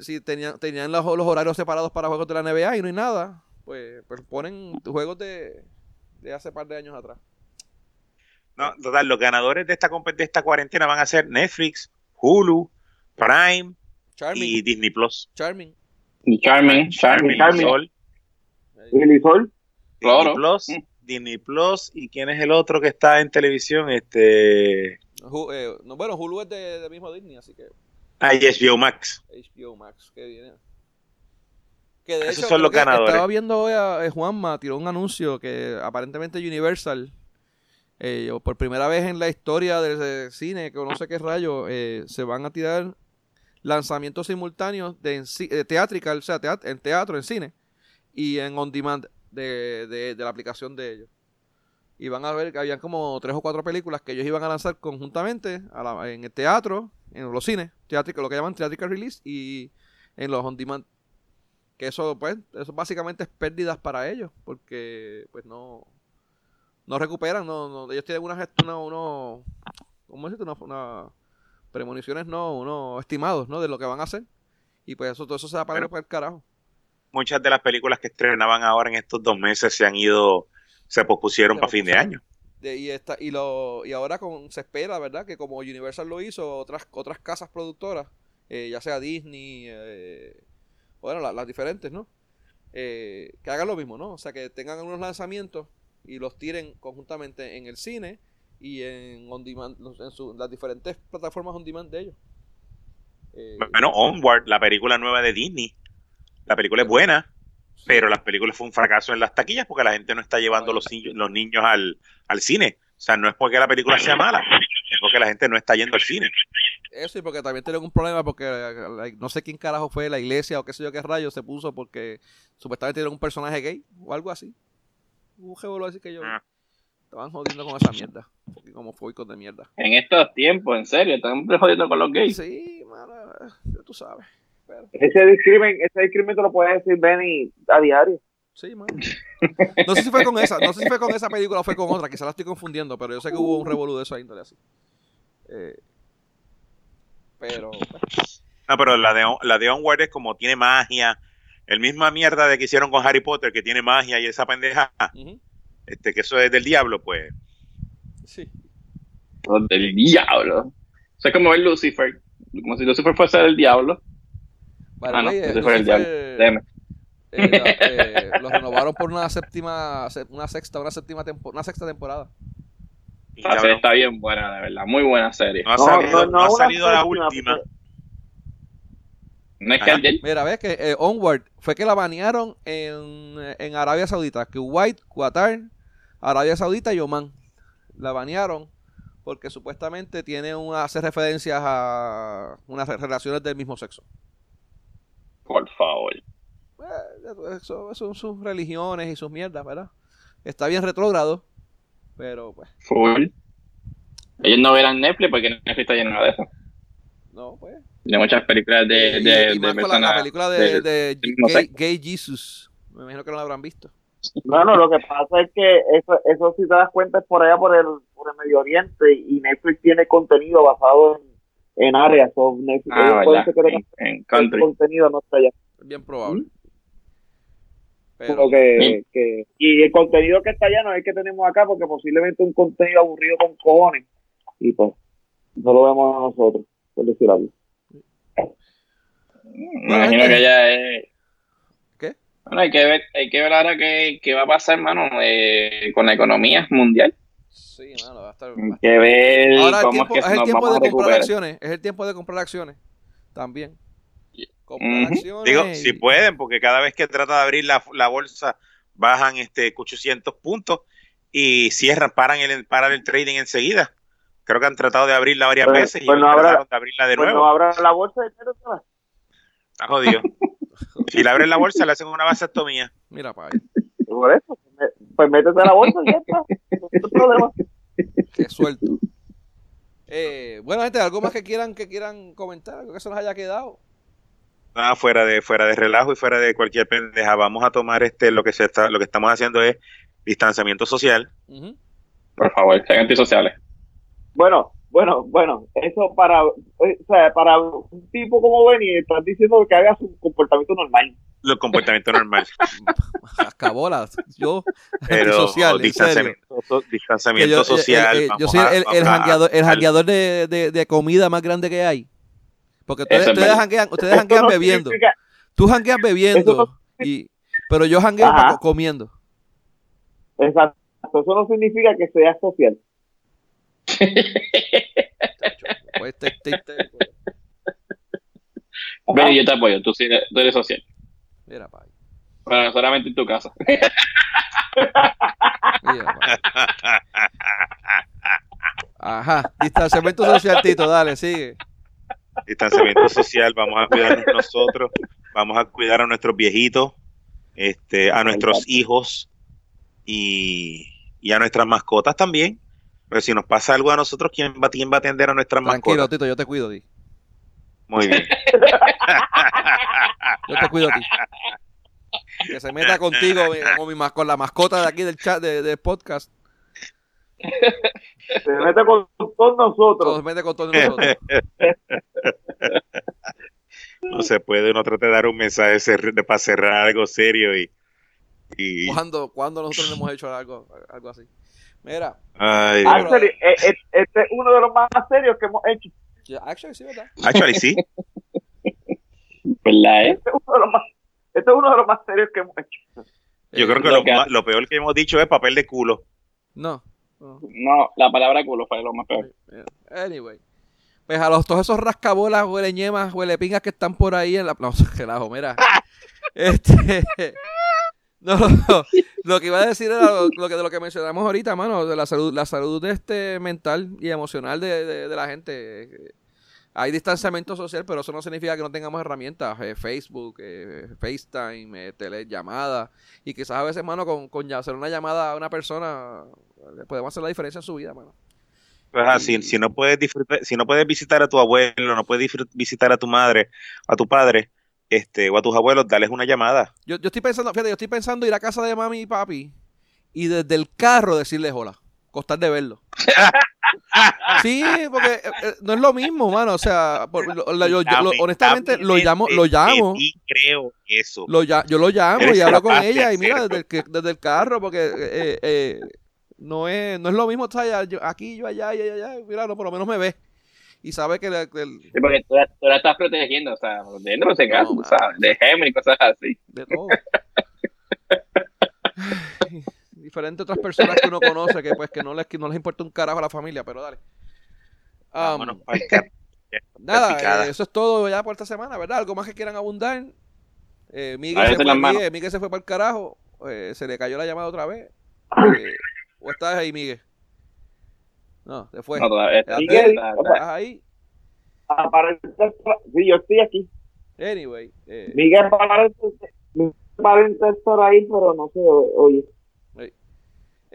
si, tenían, tenían los, horarios separados para juegos de la NBA y no hay nada, pues, pues ponen juegos de, de hace par de años atrás. No, total, los ganadores de esta, de esta cuarentena van a ser Netflix, Hulu, Prime y Disney Plus. Charming. Y Charming, Charming, Charming. Disney Plus. Disney Plus. Mm. Disney Plus. ¿Y quién es el otro que está en televisión? Este. Eh, no, bueno, Hulu es de, mismo Disney, así que. Ah, y HBO Max. HBO Max, qué bien. Que de Esos son los ganadores. Estaba viendo hoy a, eh, Juanma, tiró un anuncio que aparentemente Universal, eh, por primera vez en la historia del cine, que no sé qué rayo, se van a tirar lanzamientos simultáneos de, teatrical, o sea, en teatro, en cine, y en on demand de, de la aplicación de ellos y van a ver que habían como tres o cuatro películas que ellos iban a lanzar conjuntamente en el teatro, en los cines, lo que llaman theatrical release y en los on demand. Que eso, pues, eso básicamente es pérdidas para ellos, porque pues no, no recuperan, no, no ellos tienen unas una, uno, ¿cómo Una, una, premoniciones, no, uno estimados, ¿no? De lo que van a hacer. Y pues eso, todo eso se va a pagar por el carajo. Muchas de las películas que estrenaban ahora en estos dos meses se han ido se pospusieron para fin de año. y, esta, y, lo, y ahora con, se espera, ¿verdad? Que como Universal lo hizo, otras, otras casas productoras, eh, ya sea Disney, eh, bueno, las diferentes, ¿no? Eh, que hagan lo mismo, ¿no? O sea, que tengan unos lanzamientos y los tiren conjuntamente en el cine y en on demand, en las diferentes plataformas on demand de ellos. bueno, Onward, la película nueva de Disney. La película es buena pero las películas fue un fracaso en las taquillas porque la gente no está llevando los, los niños al, cine. O sea, no es porque la película sea mala, es porque la gente no está yendo al cine. Eso y porque también tienen un problema porque no sé quién carajo fue la iglesia o qué sé yo qué rayo se puso porque supuestamente era un personaje gay o algo así. Un jevo así que yo ah. estaban jodiendo con esa mierda. Como fue con de mierda. En estos tiempos, en serio, están jodiendo con los gays. Sí, mano, tú sabes. Ese discrimen, ese discrimen te lo puede decir Benny a diario. Sí, man. No sé si fue con esa, no sé si fue con esa película o fue con otra, quizá la estoy confundiendo, pero yo sé que hubo un revolú de esa índole así. Eh, pero. No, pero la de, la de Onward es como tiene magia. El misma mierda de que hicieron con Harry Potter, que tiene magia y esa pendeja. Este, que eso es del diablo, pues. Sí. del diablo. O sea, como el Lucifer. Como si Lucifer fuese el diablo ah, no, ese fue el eh, eh, lo renovaron por una séptima, una sexta, una séptima una sexta temporada. La serie está bien buena, de verdad, muy buena serie. No ha salido, no, ha salido la última. No es que Mira, ves que eh, Onward fue que la banearon en, en Arabia Saudita, que White, Qatar, Arabia Saudita y Oman. La banearon porque supuestamente tiene una, hace referencias a unas relaciones del mismo sexo. Por favor. Eh, eso, son sus religiones y sus mierdas, ¿verdad? Está bien retrógrado, pero pues. Full. Ellos no verán Netflix porque Netflix está lleno de eso. No, pues. De muchas películas de, de, la, película de, de, Gay, Jesus. Me imagino que no la habrán visto. Bueno, lo que pasa es que eso, eso si te das cuenta es por allá por el, por el Medio Oriente y Netflix tiene contenido basado en en áreas o ah, en, country. contenido no está allá. Bien probable. Que, que, y el contenido que está allá no es el que tenemos acá, porque posiblemente un contenido aburrido con cojones. Y pues, no lo vemos a nosotros, por decir algo. Me imagino que ya es. ¿Qué? Bueno, hay que ver, hay que ver ahora qué, qué va a pasar, hermano, eh, con la economía mundial. Sí, mano, va a estar. Hay que ver Ahora el cómo tiempo, es el nos tiempo vamos de comprar recuperar. acciones. Es el tiempo de comprar acciones. También. Acciones. Digo, y- si pueden, porque cada vez que trata de abrir la, la bolsa, bajan este 800 puntos y cierran, paran el, paran el trading enseguida. Creo que han tratado de abrirla varias Pues- veces y pues no habrá- trataron de abrirla de Pues nuevo. no habrá la bolsa de. Está jodido. si le abren la bolsa, le hacen una vasectomía. Mira, pa' ahí. Por eso, pues pues métete a la bolsa y ya está. No hay problema. Qué suelto. Eh, bueno, gente, algo más que quieran que quieran comentar, algo que se nos haya quedado. Nada, fuera de, fuera de relajo y fuera de cualquier pendeja. Vamos a tomar este, lo que se está, lo que estamos haciendo es distanciamiento social. Por favor, sean antisociales. Bueno, bueno, bueno, eso para, o sea, para un tipo como Benny, estás diciendo que haga su comportamiento normal. Los comportamientos normales. Cabolas. Yo, Pero distanciamiento, so- distanciamiento yo, eh, social. eh, eh, yo soy a- el, el, a- jangueador, el jangueador de, de, de comida más grande que hay. Porque ustedes, ustedes janguean, ustedes janguean no bebiendo. significa- Tú jangueas bebiendo. Y, pero yo jangueo comiendo. Exacto, eso no significa que sea social. Pues, te- te- te- Ven, yo te apoyo, tú, sí tú eres social. Mira, pa'. Pero solamente en tu casa. Mira. Ajá. Distanciamiento social, Tito. Dale, sigue. Distanciamiento social, vamos a cuidarnos nosotros, vamos a cuidar a nuestros viejitos, este, a nuestros hijos y, y a nuestras mascotas también. Pero si nos pasa algo a nosotros, ¿quién va, quién va a atender a nuestras Tranquilo, mascotas? Tito. Yo te cuido, Di. Muy bien. Yo te cuido a ti. Que se meta contigo, mi- con, mi con la mascota de aquí del chat, de- del podcast. Se mete con todos nosotros. Se mete con todos nosotros. No se puede, uno trata de dar un mensaje para cerrar algo serio y... y ¿Cuándo, cuándo nosotros le hemos hecho algo, algo así? Mira, ay. Actually, eh, eh, este es uno de los más serios que hemos hecho. actually, sí, ¿verdad? Actually, sí. ¿Verdad, eh? Este es uno de los más, este es uno de los más serios que hemos hecho. Yo Eh, creo que lo lo peor que hemos dicho es papel de culo. No. No. No, la palabra culo fue lo más peor. Anyway. Pues a los, todos esos rascabolas, huele ñemas, huele pingas que están por ahí en la... No, relajo, mira. Este... No, no, lo que iba a decir era lo, lo que, de lo que mencionamos ahorita, mano, de la salud, la salud este, mental y emocional de, de- de la gente. Hay distanciamiento social, pero eso no significa que no tengamos herramientas, eh, Facebook, eh, FaceTime, eh, telellamada, y quizás a veces, mano, con, con hacer una llamada a una persona, podemos hacer la diferencia en su vida, mano. Pues así, si no puedes disfrutar, si no puedes visitar a tu abuelo, no puedes visitar a tu madre, a tu padre, este, o a tus abuelos, dales una llamada. Yo, yo estoy pensando, fíjate, yo estoy pensando ir a casa de mami y papi y desde el carro decirles hola, costar de verlo. Sí, porque eh, eh, no es lo mismo, mano. O sea, por- lo- lo- yo- yo- lo- honestamente lo llamo, lo llamo, Y creo eso. yo lo llamo y hablo con ella y mira desde el, desde el carro porque eh, eh, no es no es lo mismo estar allá, yo- aquí yo allá y ella allá, mira, no, por lo menos me ve y sabe que que el- Sí, porque tú, la- tú la estás protegiendo, o sea, caso, No, tú sabes, de Gemini y cosas así. de todo. Diferente a otras personas que uno conoce que pues que no les, que no les importa un carajo a la familia, pero dale. Um, Vámonos pa'l car- nada, eh, eso es todo ya por esta semana, ¿verdad? Algo más que quieran abundar. Eh, Miguel, se fue, las manos. Miguel, Miguel se fue para el carajo. eh, se le cayó la llamada otra vez. Eh, ¿O estás ahí, Miguel? No, se fue. No, todavía está- Miguel, ¿Estás ahí? Aparece, sí, yo estoy aquí. Anyway. eh, Miguel aparece, Miguel aparece estar ahí, pero no sé, oye.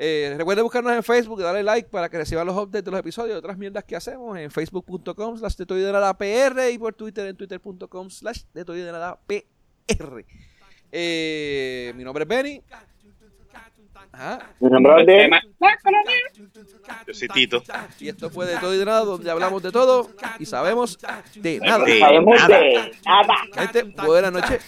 Eh, recuerden buscarnos en Facebook y darle like para que reciban los updates de los episodios y otras mierdas que hacemos en facebook.com slash PR y por Twitter en twitter.com slash PR. Eh, mi nombre es Benny. Ajá. Tema- Yo soy Tito. Y esto fue de todo y de nada, donde hablamos de todo y sabemos de nada. De Sabemos nada. de nada. Gente, buenas noches.